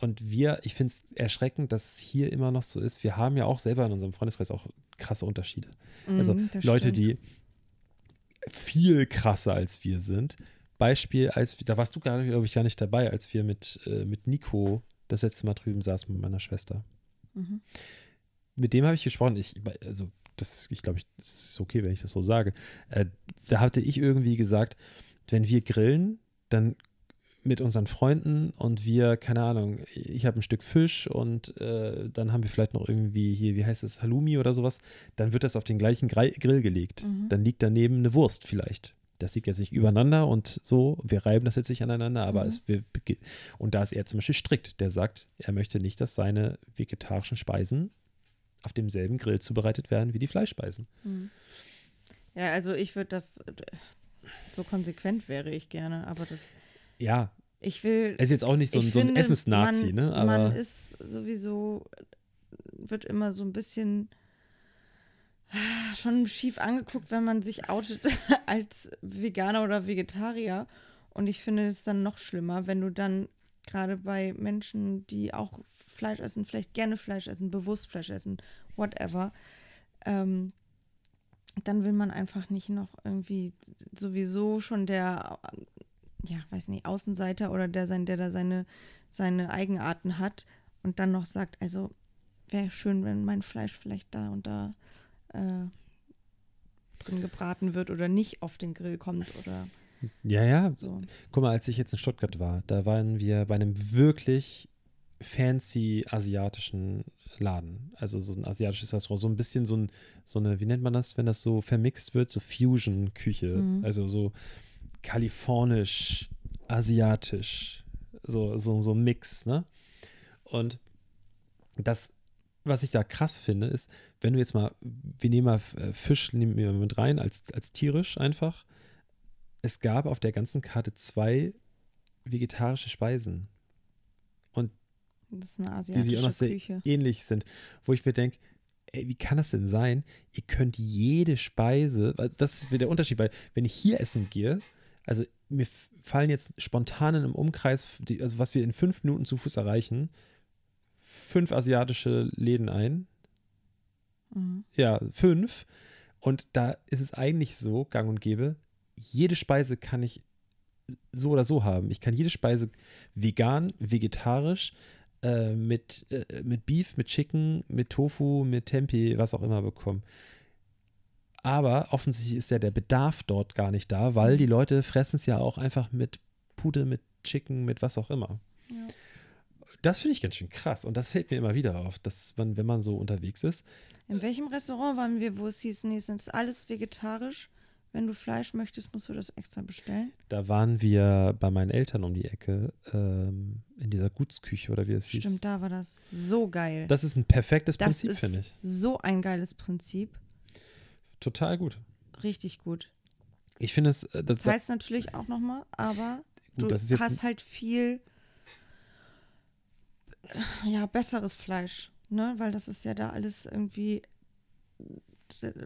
Und wir, ich finde es erschreckend, dass es hier immer noch so ist. Wir haben ja auch selber in unserem Freundeskreis auch krasse Unterschiede. Also Mhm, das Leute, stimmt. die viel krasser als wir sind. Beispiel, als da warst du gar glaube ich, gar nicht dabei, als wir mit, äh, mit Nico das letzte Mal drüben saßen mit meiner Schwester. Mhm. Mit dem habe ich gesprochen. Ich, also, das, ich glaube, es ist okay, wenn ich das so sage. Äh, da hatte ich irgendwie gesagt, wenn wir grillen, dann mit unseren Freunden und wir, keine Ahnung, ich habe ein Stück Fisch und äh, dann haben wir vielleicht noch irgendwie hier, wie heißt es, Halloumi oder sowas, dann wird das auf den gleichen Grill gelegt. Mhm. Dann liegt daneben eine Wurst vielleicht. Das liegt jetzt nicht übereinander und so, wir reiben das jetzt nicht aneinander, aber Mhm. es wir, und da ist er zum Beispiel strikt, der sagt, er möchte nicht, dass seine vegetarischen Speisen auf demselben Grill zubereitet werden wie die Fleischspeisen. Mhm. Ja, also ich würde das, so konsequent wäre ich gerne, aber das, Ja, ich will. er ist jetzt auch nicht so, ein- so ein finde, Essensnazi, man, ne? Aber Man ist sowieso, wird immer so ein bisschen ah, schon schief angeguckt, wenn man sich outet [laughs] als Veganer oder Vegetarier. Und ich finde es dann noch schlimmer, wenn du dann gerade bei Menschen, die auch Fleisch essen, vielleicht gerne Fleisch essen, bewusst Fleisch essen, whatever, ähm, dann will man einfach nicht noch irgendwie sowieso schon der, ja, weiß nicht, Außenseiter oder der sein, der da seine, seine Eigenarten hat und dann noch sagt, also wäre schön, wenn mein Fleisch vielleicht da und da äh, drin gebraten wird oder nicht auf den Grill kommt oder ja, ja. so. Guck mal, als ich jetzt in Stuttgart war, da waren wir bei einem wirklich fancy asiatischen Laden. Also so ein asiatisches Restaurant. So ein bisschen so, ein, so eine, wie nennt man das, wenn das so vermixt wird? So Fusion-Küche. Mhm. Also so kalifornisch, asiatisch. So, so, so ein Mix, ne? Und das, was ich da krass finde, ist, wenn du jetzt mal, wir nehmen mal äh, Fisch nehmen wir mit rein, als, als tierisch einfach. Es gab auf der ganzen Karte zwei vegetarische Speisen, Das ist eine die sich auch noch asiatische sehr Küche. ähnlich sind, wo ich mir denke, ey, wie kann das denn sein? Ihr könnt jede Speise, weil das ist wieder der Unterschied, weil wenn ich hier essen gehe, also mir fallen jetzt spontan in einem Umkreis, die, also was wir in fünf Minuten zu Fuß erreichen, fünf asiatische Läden ein. Mhm. Ja, fünf. Und da ist es eigentlich so, gang und gäbe, jede Speise kann ich so oder so haben. Ich kann jede Speise vegan, vegetarisch, äh, mit, äh, mit Beef, mit Chicken, mit Tofu, mit Tempeh, was auch immer bekommen. Aber offensichtlich ist ja der Bedarf dort gar nicht da, weil Mhm. die Leute fressen es ja auch einfach mit Pute, mit Chicken, mit was auch immer. Ja. Das finde ich ganz schön krass und das fällt mir immer wieder auf, dass man, wenn man so unterwegs ist, In welchem Restaurant waren wir, wo es hieß, nee, es ist alles vegetarisch. Wenn du Fleisch möchtest, musst du das extra bestellen. da waren wir bei meinen Eltern um die Ecke ähm, in dieser Gutsküche oder wie es hieß. Stimmt, da war das. So geil. Das ist ein perfektes Das Prinzip, finde ich. so ein geiles Prinzip. Total gut. Richtig gut. Ich finde es, äh, das, Das heißt natürlich auch nochmal, aber Gut, du hast halt viel äh, ja, besseres Fleisch, ne? Weil das ist ja da alles irgendwie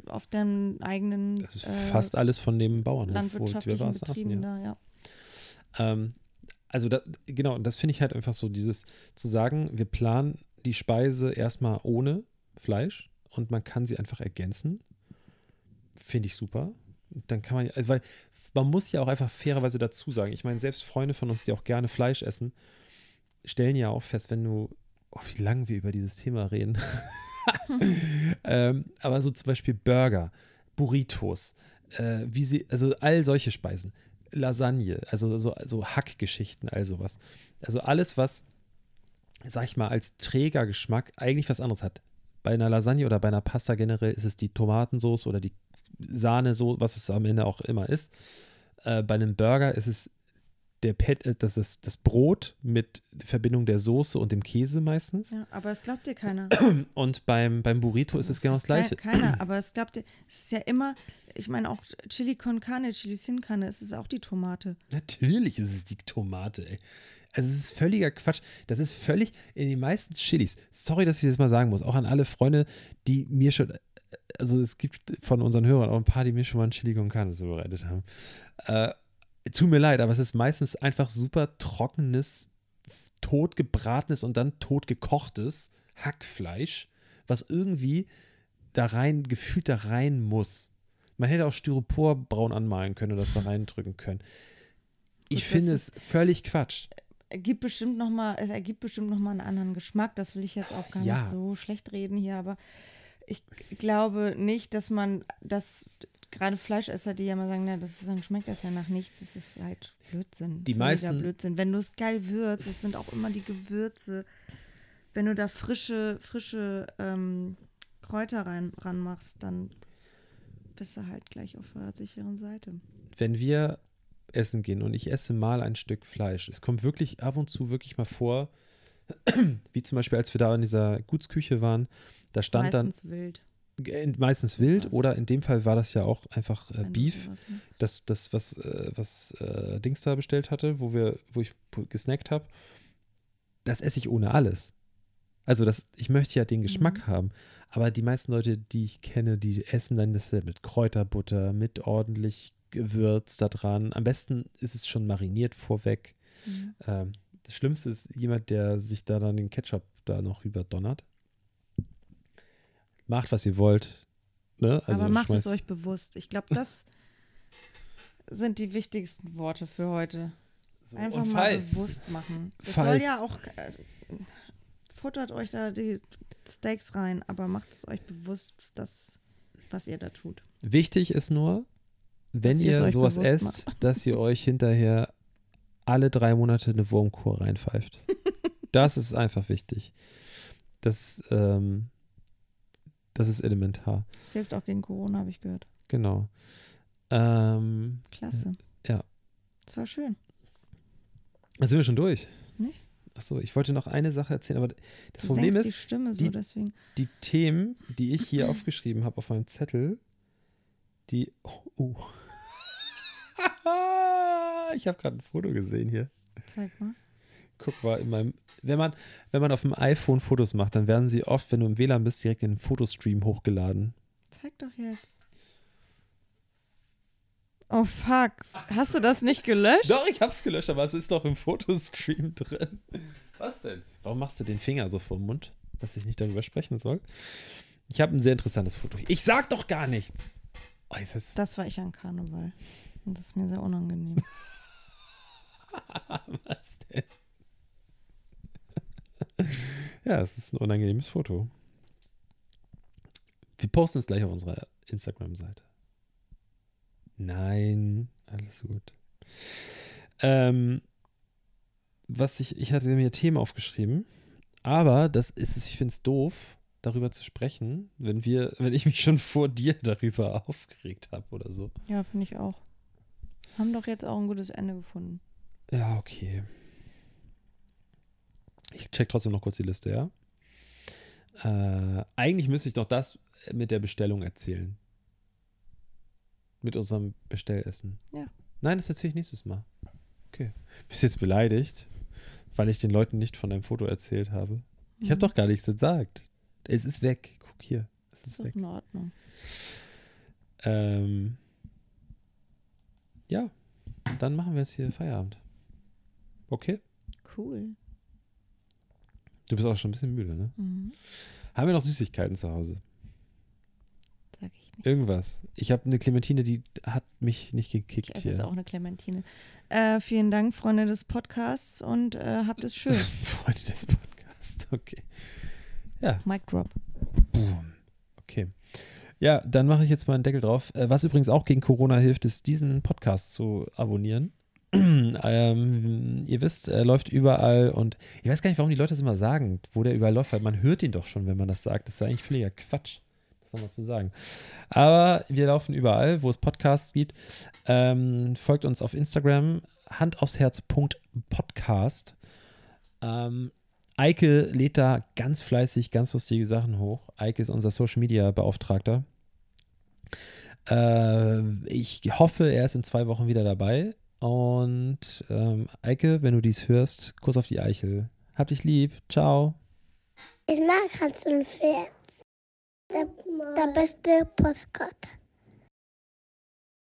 auf deinem eigenen das ist äh, fast alles von dem Bauernhof, wo wir landwirtschaftlichen war, saßen, Betrieben ja. da, ja. Ähm, also da, genau, und das finde ich halt einfach so, dieses zu sagen, wir planen die Speise erstmal ohne Fleisch und man kann sie einfach ergänzen, finde ich super. Dann kann man, also weil man muss ja auch einfach fairerweise dazu sagen, ich meine, selbst Freunde von uns, die auch gerne Fleisch essen, stellen ja auch fest, wenn du, oh, wie lange wir über dieses Thema reden. [laughs] ähm, aber so zum Beispiel Burger, Burritos, äh, wie sie, also all solche Speisen, Lasagne, also so, so Hackgeschichten, all sowas. Also alles, was, sag ich mal, als Trägergeschmack eigentlich was anderes hat. Bei einer Lasagne oder bei einer Pasta generell ist es die Tomatensauce oder die Sahne, so was es am Ende auch immer ist. Äh, bei einem Burger ist es der Pet, äh, das ist das Brot mit Verbindung der Soße und dem Käse meistens. ja. Aber es glaubt dir keiner. [clears throat] Und beim, beim Burrito ist es genau das Gleiche. kei- Keiner, aber es glaubt dir, es ist ja immer, ich meine auch Chili con Carne, Chili sin Carne, es ist auch die Tomate. Natürlich ist es die Tomate, ey. Also es ist völliger Quatsch. Das ist völlig in den meisten Chilis. Sorry, dass ich das mal sagen muss. Auch an alle Freunde, die mir schon, also es gibt von unseren Hörern auch ein paar, die mir schon mal ein Chili con Carne zubereitet haben. Äh, tut mir leid, aber es ist meistens einfach super trockenes, totgebratenes und dann totgekochtes Hackfleisch, was irgendwie da rein, gefühlt da rein muss. Man hätte auch Styropor braun anmalen können und das da reindrücken können. Ich finde es völlig Quatsch. Ergibt bestimmt noch mal, es ergibt bestimmt noch mal einen anderen Geschmack. Das will ich jetzt auch gar Ja. nicht so schlecht reden hier, aber ich glaube nicht, dass man das gerade Fleischesser, die ja mal sagen, na, das ist, dann schmeckt das ja nach nichts. Das ist halt Blödsinn. Die meisten- Blödsinn. Wenn du es geil würzt, es sind auch immer die Gewürze. Wenn du da frische, frische ähm, Kräuter rein ranmachst, dann bist du halt gleich auf der sicheren Seite. Wenn wir essen gehen und ich esse mal ein Stück Fleisch, es kommt wirklich ab und zu wirklich mal vor, wie zum Beispiel, als wir da in dieser Gutsküche waren, da stand Meistens wild. dann äh, meistens wild Was? oder in dem Fall war das ja auch einfach äh, Beef. machst. das, das was, äh, was äh, Dings da bestellt hatte, wo wir, wo ich gesnackt habe, das esse ich ohne alles. Also das, ich möchte ja den Geschmack Mhm. haben. Aber die meisten Leute, die ich kenne, die essen dann das mit Kräuterbutter, mit ordentlich Gewürz da dran. Am besten ist es schon mariniert vorweg. Mhm. Ähm, das Schlimmste ist jemand, der sich da dann den Ketchup da noch überdonnert. Macht, was ihr wollt. Ne? Also Aber macht es euch bewusst. Ich glaube, das [laughs] sind die wichtigsten Worte für heute. So, Einfach mal bewusst machen. Falls- soll ja auch. äh, futtert euch da die Steaks rein, aber macht es euch bewusst, das, was ihr da tut. Wichtig ist nur, wenn Dass ihr es sowas esst, dass ihr [laughs] euch hinterher alle drei Monate eine Wurmkur reinpfeift. [laughs] das ist einfach wichtig. Das, ähm, das ist elementar. Das hilft auch gegen Corona, habe ich gehört. Genau. Ähm, Klasse. Ja. Das war schön. da sind wir schon durch. Nicht? Achso, ich wollte noch eine Sache erzählen, aber das du Problem ist, die Stimme so, die- deswegen. die Themen, die ich hier [clears throat] aufgeschrieben habe auf meinem Zettel, die. Oh. oh. [laughs] ich habe gerade ein Foto gesehen hier. Zeig mal. Guck mal, in meinem, wenn man, wenn man auf dem iPhone Fotos macht, dann werden sie oft, wenn du im WLAN bist, direkt in den Fotostream hochgeladen. Zeig doch jetzt. Oh fuck. Hast du das nicht gelöscht? Doch, ich hab's gelöscht, aber es ist doch im Fotostream [laughs] drin. Was denn? Warum machst du den Finger so vor den Mund, dass ich nicht darüber sprechen soll? Ich habe ein sehr interessantes Foto. Ich sag doch gar nichts. Oh, ist das, Das war ich an Karneval. Und das ist mir sehr unangenehm. [laughs] was denn? ja, es ist ein unangenehmes Foto. Wir posten es gleich auf unserer Instagram-Seite. Nein, alles gut. Ähm, was ich, ich hatte mir Themen aufgeschrieben, aber das ist es, ich finde es doof, darüber zu sprechen, wenn wir, wenn ich mich schon vor dir [laughs] darüber aufgeregt habe oder so. Ja, finde ich auch. Haben doch jetzt auch ein gutes Ende gefunden. Ja, okay. Ich check trotzdem noch kurz die Liste, ja? Äh, eigentlich müsste ich noch das mit der Bestellung erzählen. Mit unserem Bestellessen. Ja. Nein, das erzähle ich nächstes Mal. Okay. Bist jetzt beleidigt, weil ich den Leuten nicht von deinem Foto erzählt habe? Ich habe Mhm. doch gar nichts gesagt. Es ist weg. Guck hier. Es Ist ist doch weg. in Ordnung. Ähm, ja, dann machen wir jetzt hier Feierabend. Okay? Cool. Du bist auch schon ein bisschen müde, ne? Mhm. Haben wir noch Süßigkeiten zu Hause? Sag ich nicht. Irgendwas. Ich habe eine Clementine, die hat mich nicht gekickt Ich esse hier. jetzt auch eine Clementine. Äh, vielen Dank, Freunde des Podcasts, und äh, habt es schön. [laughs] Freunde des Podcasts, okay. Ja, Mic drop. boom. Okay. Ja, dann mache ich jetzt mal einen Deckel drauf. Äh, Was übrigens auch gegen Corona hilft, ist, diesen Podcast zu abonnieren. [clears throat] ähm, ihr wisst, er läuft überall und ich weiß gar nicht, warum die Leute das immer sagen, wo der überall läuft, weil man hört ihn doch schon, wenn man das sagt. Das ist eigentlich völliger Quatsch, das nochmal zu sagen. Aber wir laufen überall, wo es Podcasts gibt. Ähm, folgt uns auf Instagram, Hand aufs Herz Podcast. Ähm, Eike lädt da ganz fleißig ganz lustige Sachen hoch. Eike ist unser Social Media Beauftragter. Äh, ich hoffe, er ist in zwei Wochen wieder dabei. Und ähm, Eike, wenn du dies hörst, Kuss auf die Eichel. Hab dich lieb. Ciao. Ich mag Hans und Pferd. Der, der beste Postkarte.